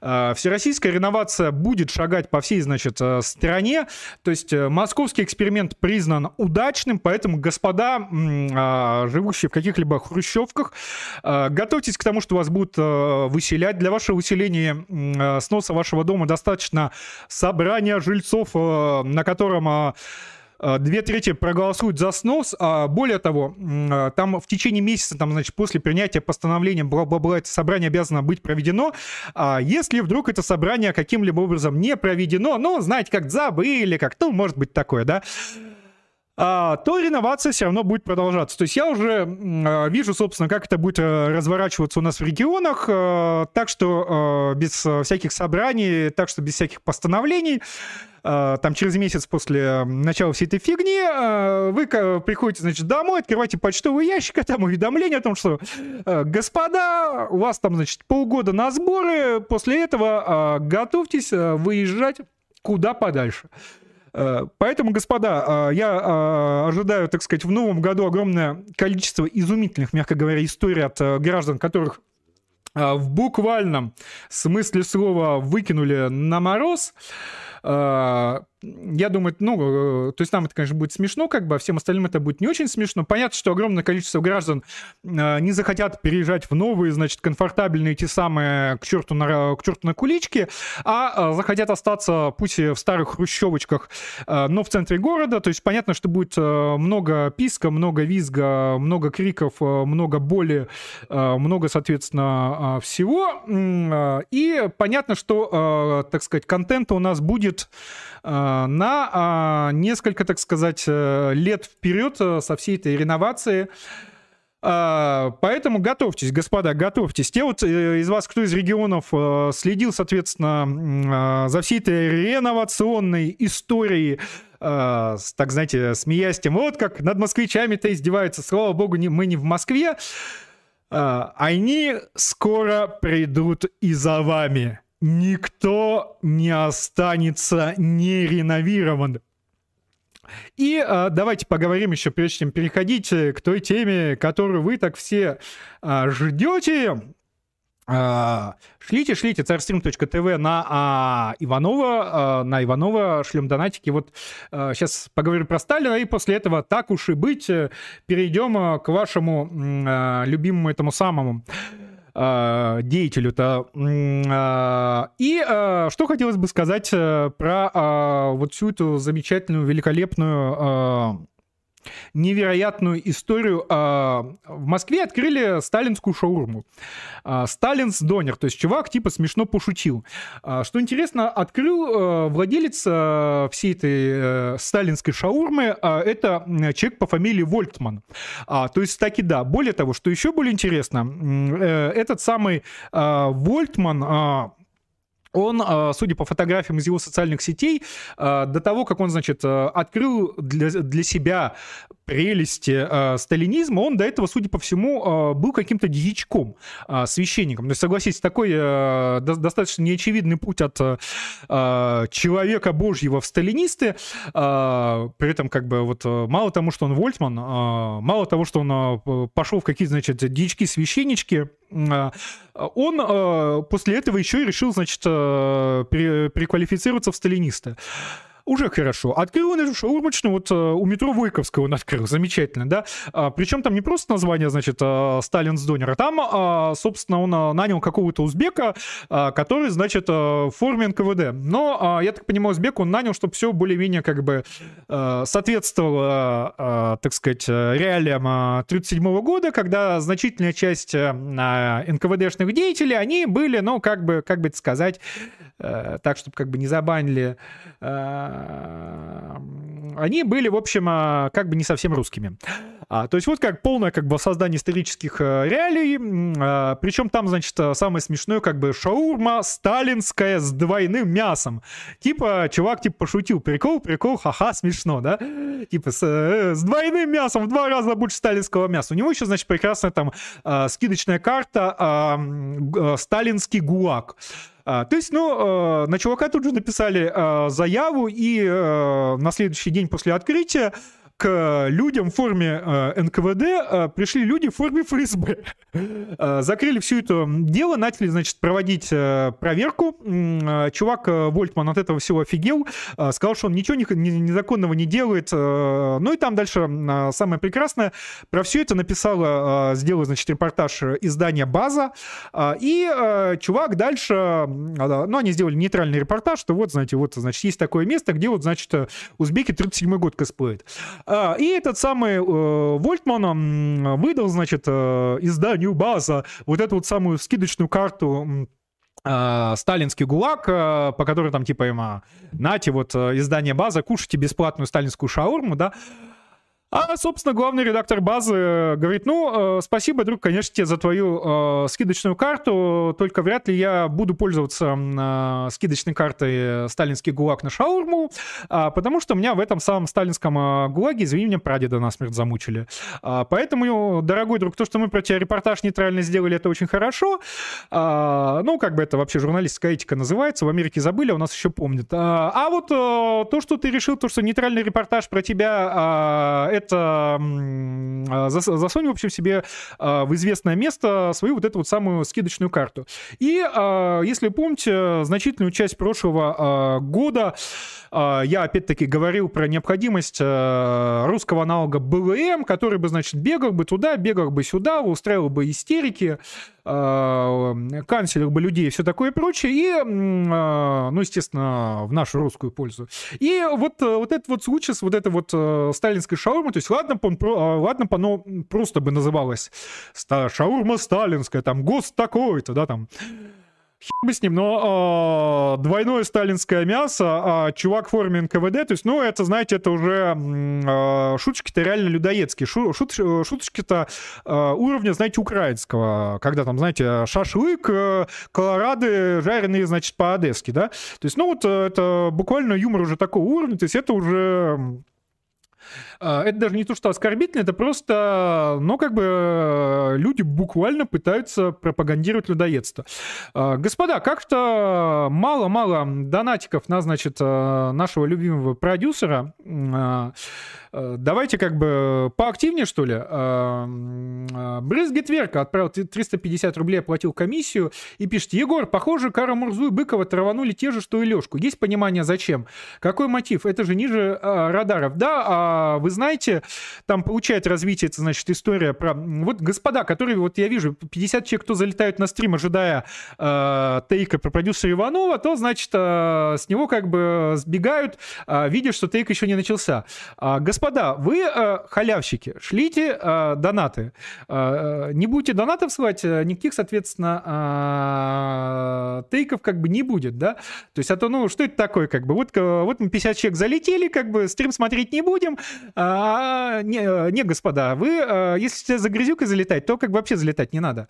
S1: Всероссийская реновация будет шагать по всей, значит, стране. То есть э, московский эксперимент признан удачным, поэтому, господа, живущие в каких-либо хрущевках, готовьтесь к тому, что вас будут выселять для вашего усиления э, сноса вашего дома достаточно собрания жильцов, э, на котором э, две трети проголосуют за снос. А более того, там в течение месяца, там, значит, после принятия постановления, бла-бла-бла, это собрание обязано быть проведено. А если вдруг это собрание каким-либо образом не проведено, ну, знаете, как забыли, как, ну, может быть такое, да, то реновация все равно будет продолжаться. То есть я уже а, вижу, собственно, как это будет э, разворачиваться у нас в регионах, а, так что без всяких собраний, так что без всяких постановлений, там через месяц после начала всей этой фигни вы приходите, значит, домой, открываете почтовый ящик, а там уведомление о том, что господа, у вас там, значит, полгода на сборы, после этого готовьтесь выезжать куда подальше. Э, поэтому, господа, э, я э, ожидаю, так сказать, в новом году огромное количество изумительных, мягко говоря, историй от граждан, которых в буквальном смысле слова выкинули на мороз я думаю, ну, э, то есть нам это, конечно, будет смешно, как бы, а всем остальным это будет не очень смешно. Понятно, что огромное количество граждан э, не захотят переезжать в новые, значит, комфортабельные те самые к черту на, к черту на куличке, а э, захотят остаться, пусть и в старых хрущевочках, но в центре города. То есть понятно, что будет много писка, много визга, много криков, много боли, много, соответственно, всего. И понятно, что, так сказать, контента у нас будет Э, на а, несколько, так сказать, э, лет вперед э, со всей этой реновации. Поэтому готовьтесь, господа, готовьтесь. Те вот из вас, кто из регионов следил, соответственно, за всей этой реновационной историей, так знаете, смеясь тем, вот как над москвичами-то издеваются, слава богу, мы не в Москве, они скоро придут и за вами никто не останется не реновирован. И э, давайте поговорим еще, прежде чем переходить э, к той теме, которую вы так все э, ждете. Э, шлите, шлите царстрим.тв на а, Иванова, э, на Иванова шлем донатики. Вот э, сейчас поговорю про Сталина, и после этого, так уж и быть, перейдем к вашему э, любимому этому самому э, деятелю-то. Э, и э, что хотелось бы сказать про вот всю эту замечательную, великолепную невероятную историю. А, в Москве открыли сталинскую шаурму. А, Сталинс Донер, то есть чувак типа смешно пошутил. А, что интересно, открыл владелец всей этой э, сталинской шаурмы, это человек по фамилии Вольтман. То есть таки да. Более того, что еще более интересно, э, этот самый Вольтман он, а, судя по фотографиям из его социальных сетей, а, до того, как он, значит, а, открыл для, для себя прелести э, сталинизма, он до этого, судя по всему, э, был каким-то дьячком, э, священником. То есть, согласитесь, такой э, до, достаточно неочевидный путь от э, человека божьего в сталинисты. Э, при этом, как бы, вот мало того, что он Вольтман, э, мало того, что он э, пошел в какие-то, значит, дьячки-священнички, он э, после этого еще и решил, значит, э, переквалифицироваться в сталинисты. Уже хорошо. Открыл он эту шаурмочную, вот э, у метро Войковского он открыл, замечательно, да. А, причем там не просто название, значит, э, Сталинс Донер, а там, а, собственно, он а, нанял какого-то узбека, а, который, значит, в форме НКВД. Но, а, я так понимаю, узбек он нанял, чтобы все более-менее как бы соответствовало, так сказать, реалиям 1937 года, когда значительная часть НКВДшных деятелей, они были, ну, как бы, как бы это сказать, так, чтобы как бы не забанили они были, в общем, а, как бы не совсем русскими. А, то есть вот как полное как бы создание исторических э, реалий, а, причем там, значит, самое смешное как бы шаурма сталинская с двойным мясом. Типа, чувак, типа, пошутил, прикол, прикол, ха-ха, смешно, да? Типа, с, э, с двойным мясом, в два раза больше сталинского мяса. У него еще, значит, прекрасная там э, скидочная карта э, «Сталинский гулаг». А, то есть, ну, э, на чувака тут же написали э, заяву, и э, на следующий день после открытия к людям в форме э, НКВД э, пришли люди в форме ФСБ. Э, закрыли все это дело, начали, значит, проводить э, проверку. Э, чувак э, Вольтман от этого всего офигел, э, сказал, что он ничего не, не, незаконного не делает. Э, ну и там дальше э, самое прекрасное. Про все это написала, э, сделала, значит, репортаж издания «База». Э, и э, чувак дальше, э, ну, они сделали нейтральный репортаж, что вот, знаете, вот, значит, есть такое место, где вот, значит, узбеки 37 год косплеят. А, и этот самый э, Вольтман выдал, значит, э, изданию База вот эту вот самую скидочную карту э, сталинский ГУЛАГ, по которой там типа им, нате, вот издание база, кушайте бесплатную сталинскую шаурму, да, а, собственно, главный редактор базы э, говорит, ну, э, спасибо, друг, конечно, тебе за твою э, скидочную карту, только вряд ли я буду пользоваться э, скидочной картой «Сталинский ГУЛАГ» на шаурму, э, потому что меня в этом самом сталинском э, ГУЛАГе, извини меня, прадеда насмерть замучили. Э, поэтому, дорогой друг, то, что мы про тебя репортаж нейтрально сделали, это очень хорошо. Э, ну, как бы это вообще журналистская этика называется, в Америке забыли, а у нас еще помнят. Э, а вот э, то, что ты решил, то, что нейтральный репортаж про тебя... Э, это а, засунь, в общем, себе а, в известное место свою вот эту вот самую скидочную карту. И, а, если помните, значительную часть прошлого года я, опять-таки, говорил про необходимость русского аналога БЛМ, который бы, значит, бегал бы туда, бегал бы сюда, устраивал бы истерики, канцелил бы людей и все такое прочее, и, ну, естественно, в нашу русскую пользу. И вот, вот этот вот случай с вот этой вот сталинской шаурмой, то есть ладно, он, а, ладно, оно просто бы называлось шаурма сталинская, там, ГОСТ такой-то, да, там. Бы с ним, но э, двойное сталинское мясо, а чувак в форме НКВД, то есть, ну, это, знаете, это уже э, шуточки-то реально людоедские. Шу, шут, шуточки-то э, уровня, знаете, украинского, когда там, знаете, шашлык, э, колорады жареные, значит, по-одесски, да. То есть, ну, вот это буквально юмор уже такого уровня, то есть это уже это даже не то, что оскорбительно, это просто, ну, как бы э, люди буквально пытаются пропагандировать людоедство. А, господа, как-то мало-мало донатиков на, значит, э, нашего любимого продюсера. А, Э, давайте как бы поактивнее, что ли. Э, э, Брызгет Верка отправил 350 рублей, оплатил комиссию и пишет, Егор, похоже, Кара Мурзу и Быкова траванули те же, что и Лешку. Есть понимание, зачем? Какой мотив? Это же ниже а, радаров. Да, а вы знаете, там получает развитие, это значит история про... Вот господа, которые, вот я вижу, 50 человек, кто залетают на стрим, ожидая э, тейка про продюсера Иванова, то, значит, э, с него как бы сбегают, э, видя, что тейк еще не начался. Э, господа, вы э, халявщики, шлите э, донаты. Э, не будете донатов ссылать, э, никаких, соответственно, э, тейков как бы не будет, да? То есть, а то, ну, что это такое, как бы? Вот, э, вот мы 50 человек залетели, как бы стрим смотреть не будем. А, не, э, не, господа, вы, э, если за грязюкой залетать, то как бы вообще залетать не надо.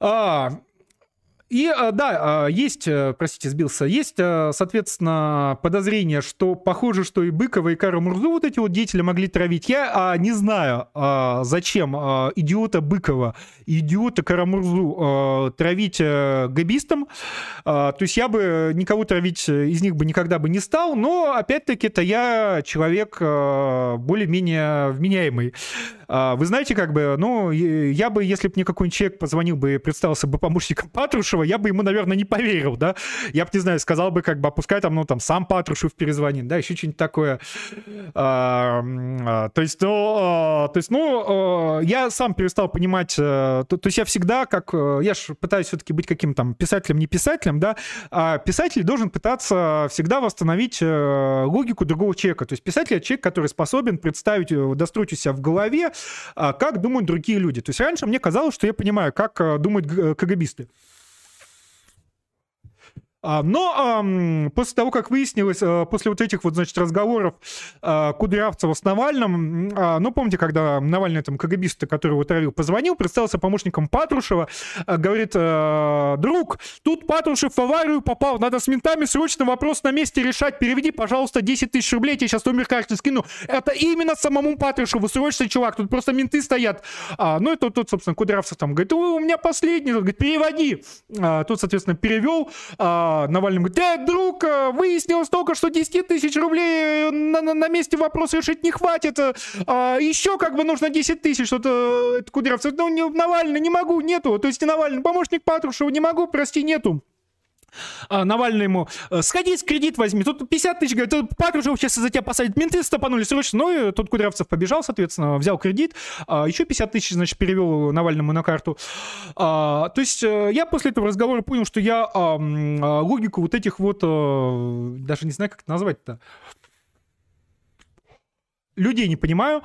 S1: А, и э, да, э, есть, э, простите, сбился, есть, соответственно, подозрение, что похоже, что и Быкова, и Кару Мурзу вот эти вот деятели могли травить. Я а, не знаю, а, зачем а, идиота Быкова, идиота Карамурзу травить габистам. А, то есть я бы никого травить из них бы никогда бы не стал, но, опять-таки, это я человек более-менее вменяемый. А, вы знаете, как бы, ну, я бы, если бы мне какой-нибудь человек позвонил бы и представился бы помощником Патрушева, я бы ему, наверное, не поверил, да? Я бы, не знаю, сказал бы, как бы, пускай там, ну, там, сам Патрушев перезвонит, да, еще что-нибудь такое. А, а, то есть, ну, то есть, ну, я сам перестал понимать, а, то, то есть я всегда, как, я же пытаюсь все-таки быть каким-то там писателем, не писателем, да, а писатель должен пытаться всегда восстановить э, логику другого человека. То есть писатель — это человек, который способен представить, э, достроить у себя в голове, как думают другие люди. То есть раньше мне казалось, что я понимаю, как э, думают КГБисты. А, но после того, как выяснилось, э, после вот этих вот, значит, разговоров э, Кудрявцева с Навальным, а, ну, помните, когда Навальный, там, КГБист, который его травил, позвонил, представился помощником Патрушева, э, говорит, друг, тут Патрушев в аварию попал, надо с ментами срочно вопрос на месте решать, переведи, пожалуйста, 10 тысяч рублей, я тебе сейчас номер карты скину. Это именно самому Патрушеву, срочно, чувак, тут просто менты стоят. А, ну, и тут, тут, собственно, Кудрявцев там говорит, у меня последний, говорит, переводи. Тут, соответственно, перевел, Навальный говорит, э, друг, э, выяснилось только, что 10 тысяч рублей на, на, на месте вопрос решить не хватит. А, еще как бы нужно 10 тысяч, что-то Кудрявцев. Ну, не, Навальный, не могу, нету. То есть Навальный, помощник Патрушева, не могу, прости, нету а, Навальный ему, «Э, сходи, кредит возьми, тут 50 тысяч, говорит, Патрушев сейчас за тебя посадит, менты стопанули срочно, ну и тут Кудрявцев побежал, соответственно, взял кредит, а, еще 50 тысяч, значит, перевел Навальному на карту. А, то есть э, я после этого разговора понял, что я а, логику вот этих вот, даже не знаю, как это назвать-то, людей не понимаю.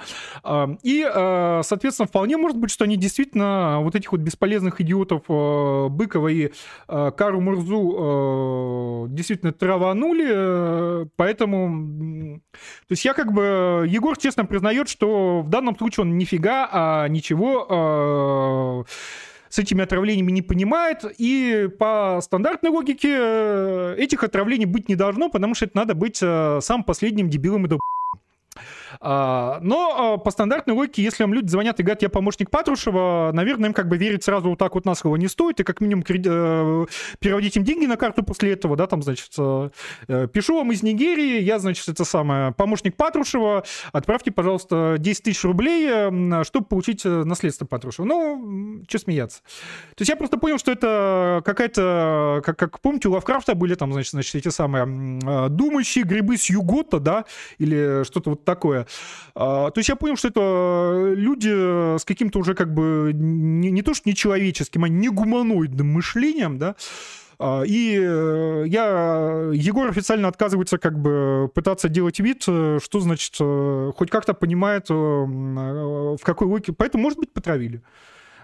S1: И, э, соответственно, вполне может быть, что они действительно вот этих вот бесполезных идиотов э, Быкова и э, Кару Мурзу действительно траванули, поэтому... То есть я как бы... Егор честно признает, что в данном случае он нифига, а ничего с этими отравлениями не понимает, и по стандартной логике этих отравлений быть не должно, потому что это надо быть самым последним дебилом и а, но а, по стандартной логике, если вам люди звонят и говорят, я помощник Патрушева, наверное, им как бы верить сразу вот так вот на слово не стоит, и как минимум э, переводить им деньги на карту после этого, да, там, значит, э, э, пишу вам из Нигерии, я, значит, это самое, помощник Патрушева, отправьте, пожалуйста, 10 тысяч рублей, чтобы получить наследство Патрушева. Ну, что смеяться. То есть я просто понял, что это какая-то, как, как помните, у Лавкрафта были там, значит, значит эти самые думающие грибы с Югота, да, или что-то вот такое. А, то есть я понял, что это люди с каким-то уже как бы не, не то что нечеловеческим, а не гуманоидным мышлением, да, а, и э, я, Егор официально отказывается как бы пытаться делать вид, э, что значит, э, хоть как-то понимает, в какой логике. Поэтому, может быть, потравили.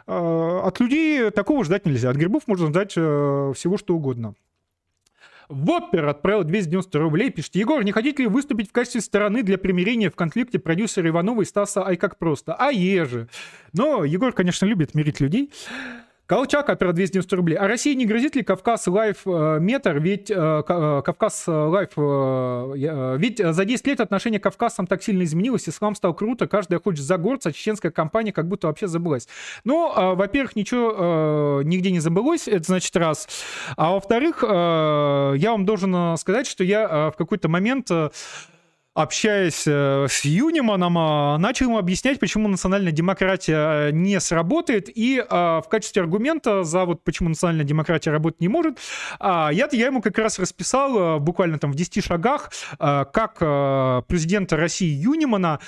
S1: А, от людей такого ждать нельзя. От грибов можно ждать всего, что угодно. Воппер отправил 290 рублей. Пишет, Егор, не хотите ли выступить в качестве стороны для примирения в конфликте продюсера Иванова и Стаса Ай как просто? А еже. Но Егор, конечно, любит мирить людей. Колчак отправил 290 рублей. А России не грозит ли Кавказ Lives э, matter? Ведь э, э, Кавказ Lives... Ведь за 10 лет отношение к Кавказцам так сильно изменилось, ислам стал круто, каждый хочет загорца, чеченская кампания как будто вообще забылась. Ну, во-первых, ничего нигде не забылось, это значит раз. А во-вторых, я вам должен сказать, что я в какой-то момент общаясь э, с Юниманом, а, начал ему объяснять, почему национальная демократия не сработает, и а, в качестве аргумента за вот почему национальная демократия работать не может, а, я, я ему как раз расписал э, буквально там в 10 шагах, как президента России Юнимана,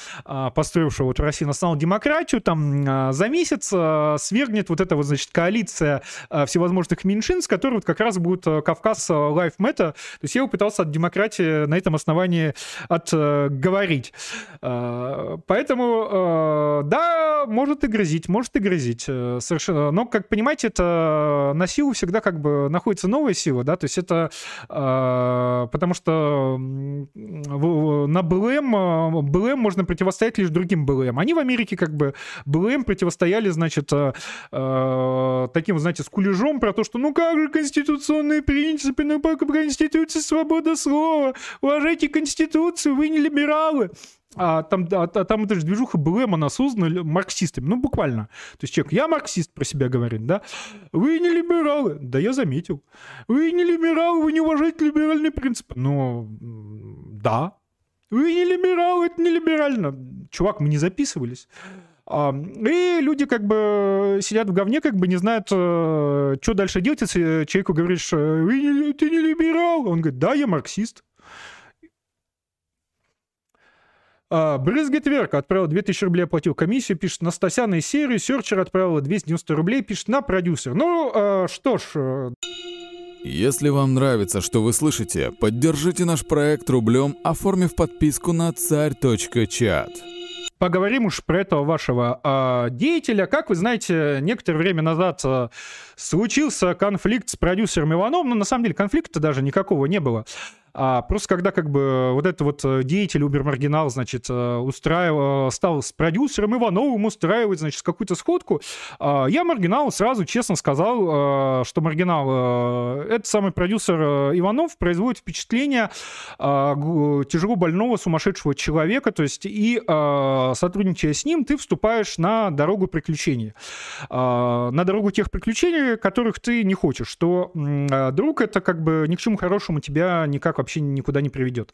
S1: построившего вот в России национальную демократию, там за месяц свергнет вот эта вот, значит, коалиция всевозможных меньшинств, которые вот как раз будут Кавказ Life Matter, то есть я его пытался от демократии на этом основании от э, говорить. Э, поэтому, э, да, может и грозить, может и грозить. Совершенно. Но, как понимаете, это на силу всегда как бы находится новая сила, да, то есть это потому что на БЛМ, БЛМ можно противостоять лишь другим БЛМ. Они в Америке как бы БЛМ противостояли, значит, таким, знаете, скулежом про то, что ну как же конституционные принципы, ну по Конституции свобода слова, уважайте Конституцию, вы не либералы. А там, а, там эта же движуха БЛМ, она создана марксистами, ну, буквально. То есть человек, я марксист про себя говорит, да? Вы не либералы. Да, я заметил. Вы не либералы, вы не уважаете либеральные принципы. Ну, да. Вы не либералы, это не либерально. Чувак, мы не записывались. А, и люди как бы сидят в говне, как бы не знают, что дальше делать, если человеку говоришь, ты не либерал. Он говорит, да, я марксист. А, Брызгет Верка отправил 2000 рублей, оплатил комиссию, пишет, Настасяна из серии, Серчер отправила 290 рублей, пишет, на продюсер. Ну, а, что ж... Э,
S2: Если вам нравится, что вы слышите, поддержите наш проект рублем, оформив подписку на царь.чат.
S1: Поговорим уж про этого вашего э, деятеля. Как вы знаете, некоторое время назад э, случился конфликт с продюсером Ивановым. Но на самом деле конфликта даже никакого не было. А просто когда как бы вот этот вот э, деятель Uber Маргинал, значит, э, устраивал, э, стал с продюсером Ивановым устраивать, значит, какую-то сходку, а, я Маргиналу сразу честно сказал, что Маргинал, этот самый продюсер Иванов производит впечатление тяжело больного, сумасшедшего человека, то есть и сотрудничая с ним, ты вступаешь на дорогу приключений. На дорогу тех приключений, которых ты не хочешь, что друг это как бы ни к чему хорошему тебя никак вообще никуда не приведет.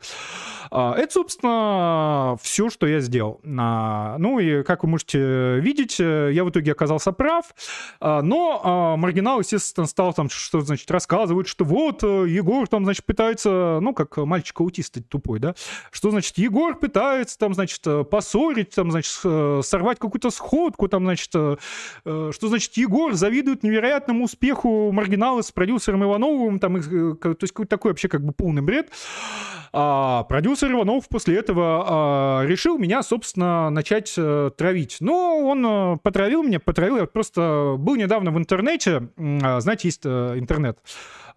S1: А, это, собственно, все, что я сделал. А, ну и, как вы можете видеть, э, я в итоге оказался прав, а, но маргинал, естественно, стал там, что значит, рассказывать, что вот э, Егор там, значит, пытается, ну, как мальчик-аутист тупой, да, что, значит, Егор пытается там, значит, э, поссорить, там, значит, сорвать какую-то сходку, там, значит, что, значит, Егор завидует невероятному успеху маргинала с продюсером Ивановым, там, то есть какой-то такой вообще как бы полный бред. А продюсер Иванов после этого а, решил меня, собственно, начать а, травить. Но он а, потравил меня, потравил. Я просто был недавно в интернете. А, знаете, есть а, интернет.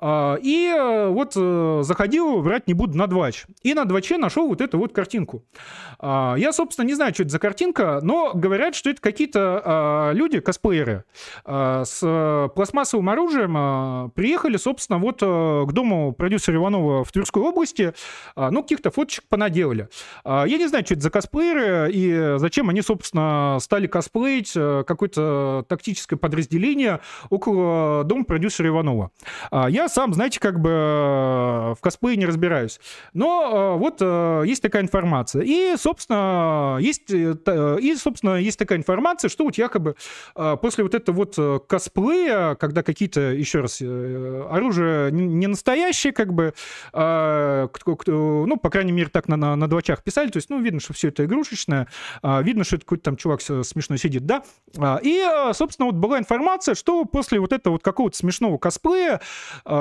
S1: А, и э, вот э, заходил, врать не буду, на Двач. И на Дваче нашел вот эту вот картинку. А, я, собственно, не знаю, что это за картинка, но говорят, что это какие-то а, люди, косплееры, с пластмассовым оружием приехали, собственно, вот э, к дому продюсера Иванова в Тверской области, ну, каких-то фоточек понаделали. Я не знаю, что это за косплееры и зачем они, собственно, стали косплеить какое-то тактическое подразделение около дома продюсера Иванова. Я сам, знаете, как бы э, в косплее не разбираюсь. Но э, вот э, есть такая информация. И, собственно, есть, и, собственно, есть такая информация, что вот якобы после вот этого вот косплея, когда какие-то, еще раз, оружие не настоящее, как бы, ну, по крайней мере, так на, на, на двочах писали, то есть, ну, видно, что все это игрушечное, видно, что это какой-то там чувак смешно сидит, да. И, собственно, вот была информация, что после вот этого вот какого-то смешного косплея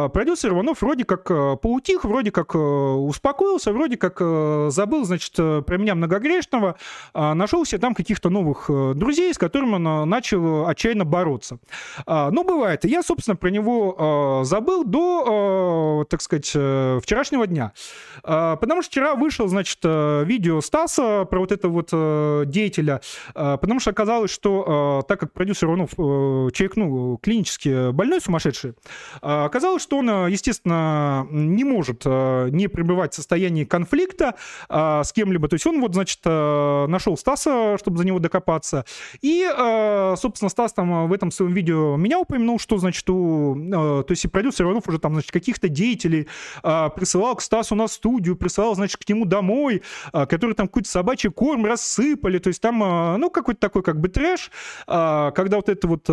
S1: продюсер Иванов вроде как э, поутих, вроде как э, успокоился, вроде как э, забыл, значит, про меня многогрешного, а, нашел себе там каких-то новых друзей, с которыми он начал отчаянно бороться. А, ну, бывает. Я, собственно, про него забыл до, так сказать, вчерашнего дня. Потому что вчера вышел, значит, видео Стаса про вот этого вот деятеля, потому что оказалось, что так как продюсер Иванов человек, ну, клинически больной, сумасшедший, оказалось, что он, э, естественно, не может э, не пребывать в состоянии конфликта э, с кем-либо. То есть он вот, значит, нашел Стаса, чтобы за него докопаться. И, собственно, Стас там в этом своем видео меня упомянул, что, значит, у... То есть и продюсер Иванов уже там, значит, каких-то деятелей присылал к Стасу на студию, присылал, значит, к нему домой, который там какой-то собачий корм рассыпали. То есть там, ну, какой-то такой как бы трэш, когда вот этот вот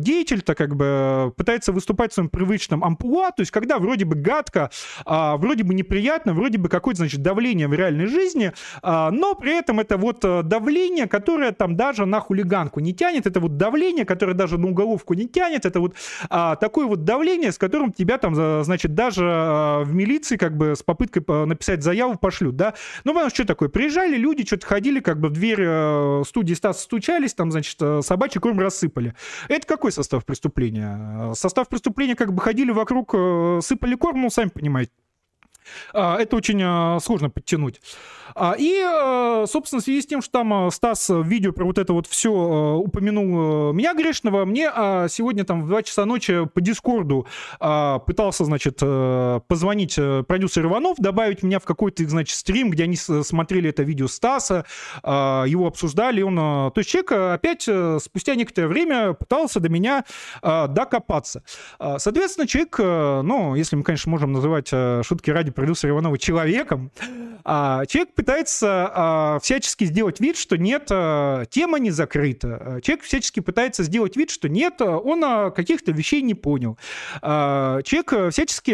S1: деятель-то как бы пытается выступать в своем привычном амплуа, то есть когда вроде бы гадко, а, вроде бы неприятно, вроде бы какое-то, значит, давление в реальной жизни, а, но при этом это вот э, давление, которое там даже на хулиганку не тянет, это вот давление, которое даже на уголовку не тянет, это вот а, такое вот давление, с которым тебя там, значит, даже а, в милиции как бы с попыткой написать заяву пошлют, да. Ну, потому что что такое? Приезжали люди, что-то ходили, как бы в дверь э, студии Стаса стучались, там, значит, э, собачий корм рассыпали. Это какой состав преступления? Состав преступления как бы ходили вокруг, э, сыпали корм, ну, сами понимаете. А, это очень а, сложно подтянуть. А, и, собственно, в связи с тем, что там Стас в видео про вот это вот все упомянул меня грешного, мне сегодня там в 2 часа ночи по Дискорду пытался, значит, позвонить продюсер Иванов, добавить меня в какой-то, значит, стрим, где они смотрели это видео Стаса, его обсуждали, он... То есть человек опять спустя некоторое время пытался до меня докопаться. Соответственно, человек, ну, если мы, конечно, можем называть шутки ради продюсера Иванова человеком, А, человек пытается а, всячески сделать вид, что нет, а, тема не закрыта. Человек всячески пытается сделать вид, что нет, он каких-то вещей не понял. Человек всячески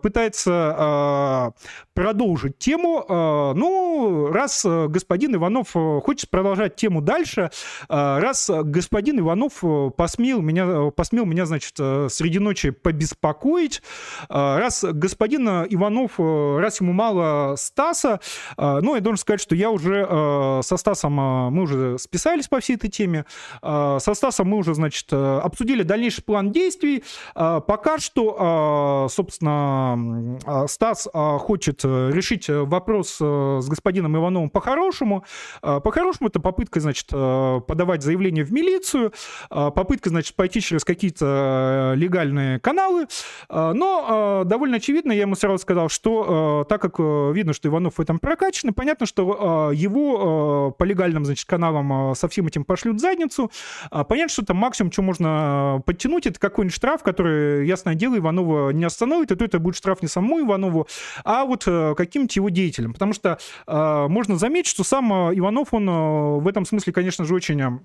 S1: пытается продолжить тему. Ну, раз господин Иванов хочет продолжать тему дальше, раз господин Иванов посмел меня, посмел меня, значит, среди ночи побеспокоить, раз господин Иванов, раз ему мало Стаса, ну, я должен сказать, что я уже со Стасом, мы уже списались по всей этой теме, со Стасом мы уже, значит, обсудили дальнейший план действий. Пока что, собственно, Стас хочет решить вопрос с господином Ивановым по-хорошему. По-хорошему это попытка, значит, подавать заявление в милицию, попытка, значит, пойти через какие-то легальные каналы. Но довольно очевидно, я ему сразу сказал, что так как видно, что Иванов в этом прокачан, понятно, что его по легальным, значит, каналам со всем этим пошлют задницу. Понятно, что там максимум, что можно подтянуть, это какой-нибудь штраф, который, ясное дело, Иванова не остановит, и то это будет штраф не самому Иванову, а вот каким-то его деятелям. Потому что можно заметить, что сам Иванов, он в этом смысле, конечно же, очень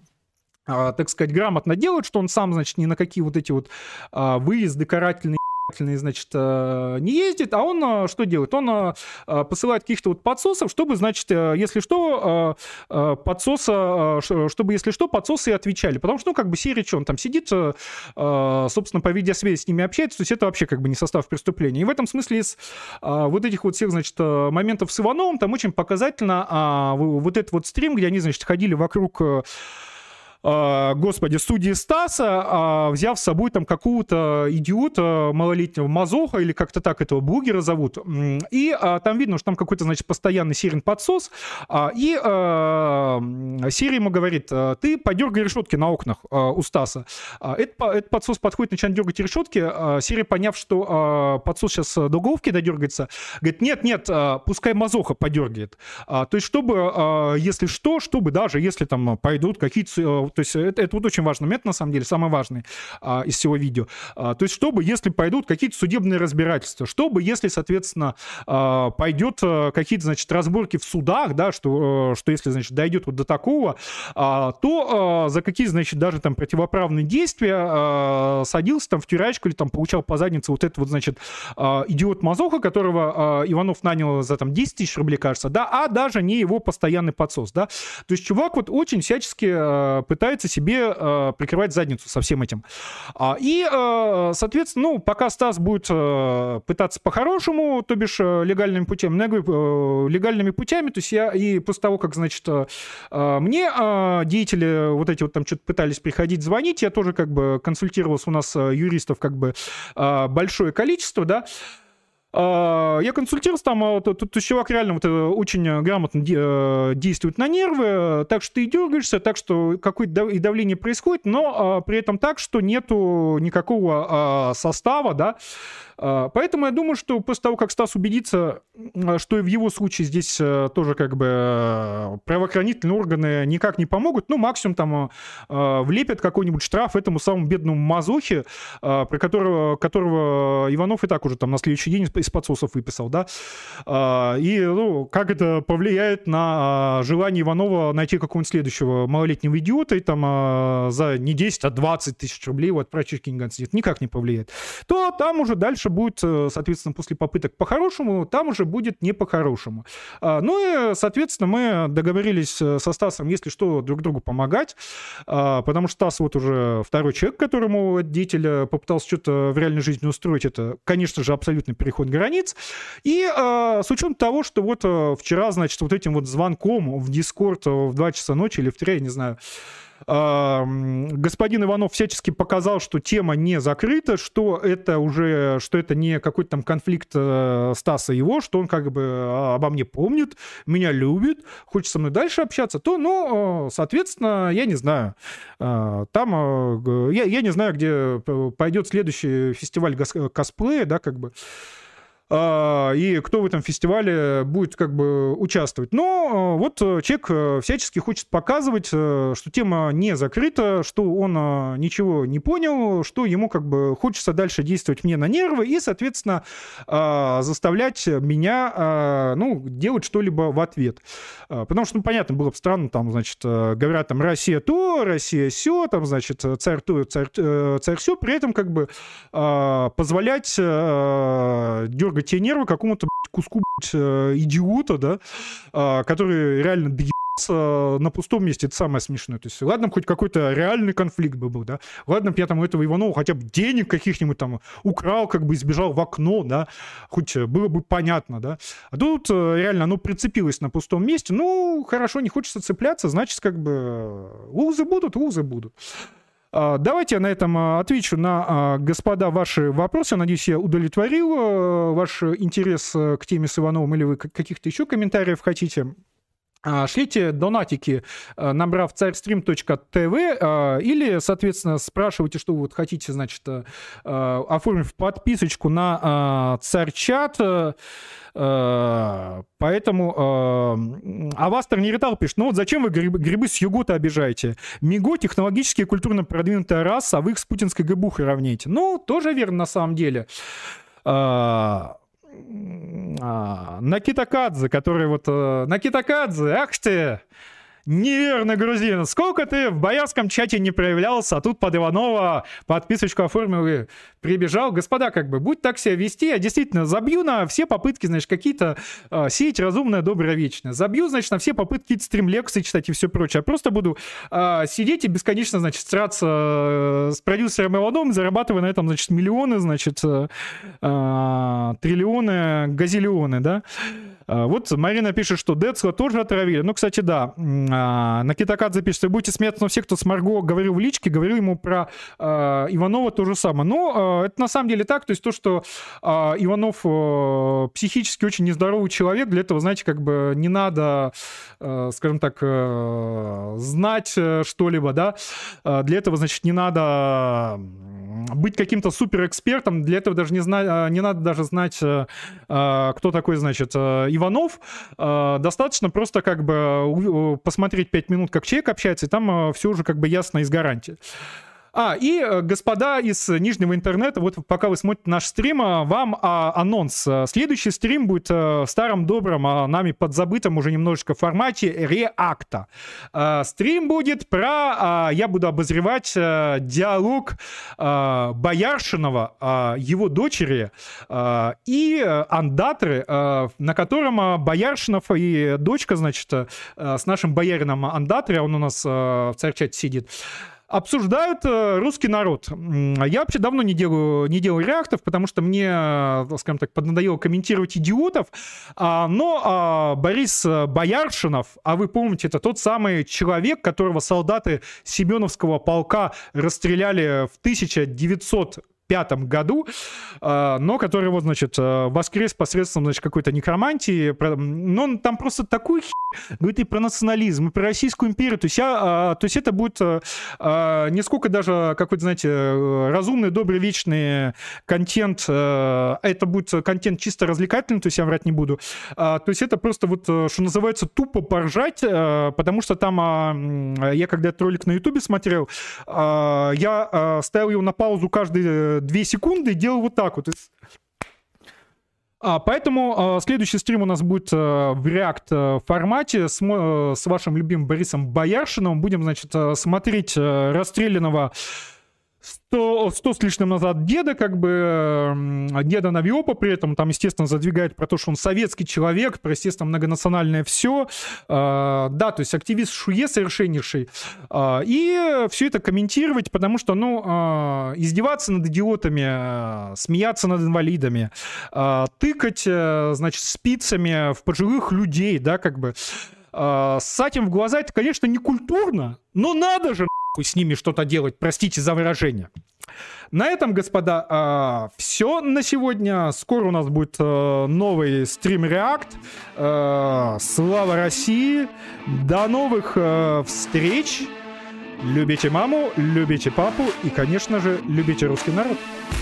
S1: так сказать, грамотно делает, что он сам, значит, ни на какие вот эти вот выезды карательные значит, э, не ездит, а он э, что делает? Он э, посылает каких-то вот подсосов, чтобы, значит, если что, подсоса, чтобы, если что, подсосы отвечали. Потому что, ну, как бы Сирич, он там сидит, собственно, по видеосвязи с ними общается, то есть это вообще как бы не состав преступления. И в этом смысле из вот этих вот всех, значит, моментов с Ивановым там очень показательно а, вот этот вот стрим, где они, значит, ходили вокруг господи, студии Стаса, а, взяв с собой там какого-то идиота малолетнего Мазоха, или как-то так этого блогера зовут. И а, там видно, что там какой-то, значит, постоянный Сирин подсос. И Сирия ему говорит, ты подергай решетки на окнах у Стаса. Этот, подсос подходит, начинает дергать решетки. Сирия, поняв, что подсос сейчас до головки додергается, говорит, нет, нет, пускай Мазоха подергает. То есть, чтобы, если что, чтобы даже если там пойдут какие-то то есть это, это вот очень важный момент, на самом деле, самый важный а, из всего видео. А, то есть чтобы, если пойдут какие-то судебные разбирательства, чтобы, если, соответственно, а, пойдет а, какие-то, значит, разборки в судах, да, что, а, что если, значит, дойдет вот до такого, а, то а, за какие, значит, даже там противоправные действия а, садился там в тюрячку или там получал по заднице вот этот вот, значит, а, идиот Мазоха, которого а, Иванов нанял за там 10 тысяч рублей, кажется, да, а даже не его постоянный подсос, да. То есть чувак вот очень всячески а, пытается себе э, прикрывать задницу со всем этим. А, и, э, соответственно, ну, пока Стас будет э, пытаться по-хорошему, то бишь э, легальными путями, я говорю, э, легальными путями, то есть я и после того, как, значит, э, э мне э, деятели вот эти вот там что-то пытались приходить, звонить, я тоже как бы консультировался, у нас э, юристов как бы э, большое количество, да, я консультировался там, а тут, чувак реально вот э, очень э, грамотно э, действует на нервы, так что ты дергаешься, так что какое-то давление происходит, но а, при этом так, что нету никакого состава, да, а, поэтому я думаю, что после того, как Стас убедится, что и в его случае здесь тоже как бы правоохранительные органы никак не помогут, ну, максимум там влепят какой-нибудь штраф этому самому бедному Мазохе, про которого, которого Иванов и так уже там на следующий день из подсосов выписал, да, а, и, ну, как это повлияет на желание Иванова найти какого-нибудь следующего малолетнего идиота и там за не 10, а 20 тысяч рублей вот про Кинган сидит, никак не повлияет, то там уже дальше будет, э, соответственно, после попыток по-хорошему, там уже будет не по-хорошему. А, ну и, соответственно, мы договорились э, со Стасом, если что, друг другу помогать, а, потому что Стас вот уже второй человек, которому деятель э, попытался что-то в реальной жизни устроить, это, конечно же, абсолютный переход границ. И а, с учетом того, что вот вчера, значит, вот этим вот звонком в Дискорд в 2 часа ночи или в 3, я не знаю, господин Иванов всячески показал, что тема не закрыта, что это уже, что это не какой-то там конфликт э, Стаса его, что он как бы а, обо мне помнит, меня любит, хочет со мной дальше общаться, то, ну, соответственно, я не знаю. Там, я, я не знаю, где пойдет следующий фестиваль косплея, да, как бы. А, и кто в этом фестивале будет как бы участвовать. Но а, вот э, человек э, всячески хочет показывать, э, что тема не закрыта, что он ничего не понял, что ему как бы хочется дальше действовать мне на нервы и, соответственно, заставлять меня, ну, делать что-либо в ответ. Потому что, ну, понятно, было бы странно, там, значит, говорят, там, Россия то, Россия все, там, значит, царь то, царь, царь все, при этом как бы позволять дергать дергать тебе нервы какому-то куску э, идиота, да, а, который реально доебался на пустом месте, это самое смешное. То есть, ладно, хоть какой-то реальный конфликт бы был, да, ладно, я там у этого Иванова хотя бы денег каких-нибудь там украл, как бы избежал в окно, да, хоть было бы понятно, да. А тут э, реально оно прицепилось на пустом месте, ну, хорошо, не хочется цепляться, значит, как бы лузы будут, лузы будут. А, давайте я на этом а, отвечу на, а, господа, ваши вопросы. Надеюсь, я удовлетворил ваш интерес к теме с Ивановым или вы каких-то еще комментариев хотите. Шлите донатики, набрав царьстрим.тв или, соответственно, спрашивайте, что вы вот хотите, значит, оформив подписочку на царь-чат. Э, поэтому э, Авастер не летал, пишет, ну вот зачем вы грибы, грибы с Югота обижаете? Миго технологически и культурно продвинутая раса, а вы их с путинской гыбухой равняете. Ну, тоже верно на самом деле. Э, на Китакадзе, который вот... На Китакадзе, ах ты! Неверно, грузин. Сколько ты в боярском чате не проявлялся, а тут под Иванова подписочку оформил и прибежал. Господа, как бы, будь так себя вести, я действительно забью на все попытки, значит, какие-то э, сеять разумное, доброе, вечное. Забью, значит, на все попытки стримлекции читать и все прочее. Я просто буду э, сидеть и бесконечно, значит, сраться э, с продюсером Ивановым, зарабатывая на этом, значит, миллионы, значит, э, э, триллионы, газиллионы, да. А, вот Марина пишет, что Децла тоже отравили. Ну, кстати, да. А, на Китакадзе пишет, что будете смеяться, но все, кто с Марго говорил в личке, говорил ему про э, Иванова то же самое. Но э, это на самом деле так. То есть то, что Иванов э, психически очень нездоровый человек, для этого, знаете, как бы не надо, э, скажем так, э, знать что-либо, да. Для этого, значит, не надо быть каким-то суперэкспертом. Для этого даже не, зна... не надо даже знать, э, кто такой, значит, Иванов, э, достаточно просто как бы посмотреть 5 минут, как человек общается, и там э, все уже как бы ясно из гарантии. А, и, э, господа из нижнего интернета, вот пока вы смотрите наш стрим, вам а, анонс. Следующий стрим будет в старом добром, а, нами подзабытом уже немножечко формате реакта. Стрим будет про... Я буду обозревать диалог Бояршинова, его дочери и Андатры, на котором Бояршинов и дочка, значит, с нашим боярином Андатрой, он у нас в царчате сидит, обсуждают э, русский народ. Я вообще давно не делаю, не делаю реактов, потому что мне, э, скажем так, поднадоело комментировать идиотов. А, но а, Борис Бояршинов, а вы помните, это тот самый человек, которого солдаты Семеновского полка расстреляли в 1900 пятом году, а, но который вот, значит, э, воскрес посредством, значит, какой-то некромантии, но он там просто такой хи... говорит и про национализм, и про Российскую империю, то есть, я, а, то есть это будет э, а, не сколько даже какой-то, знаете, разумный, добрый, вечный контент, э, это будет контент чисто развлекательный, то есть я врать не буду, то есть это просто вот, что называется, тупо поржать, потому что там, я когда этот ролик на ютубе смотрел, я ставил его на паузу каждый 2 секунды и делал вот так вот. А, поэтому э, следующий стрим у нас будет э, в React э, формате с, э, с вашим любимым Борисом Бояршиным. Будем, значит, э, смотреть э, расстрелянного 100, 100 с лишним назад деда, как бы, деда Навиопа при этом, там, естественно, задвигает про то, что он советский человек, про, естественно, многонациональное все. А, да, то есть активист Шуе совершеннейший. А, и все это комментировать, потому что, ну, а, издеваться над идиотами, смеяться над инвалидами, тыкать, э, значит, спицами в пожилых людей, да, как бы, с этим в глаза это, конечно, не культурно, но надо же, с ними что-то делать, простите за выражение. На этом, господа, а, все на сегодня. Скоро у нас будет э, новый стрим. Э, слава России! До новых э, встреч! Любите маму, любите папу и, конечно же, любите русский народ.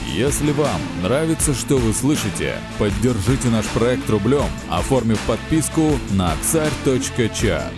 S2: Если вам нравится, что вы слышите, поддержите наш проект рублем, оформив подписку на царь.чат.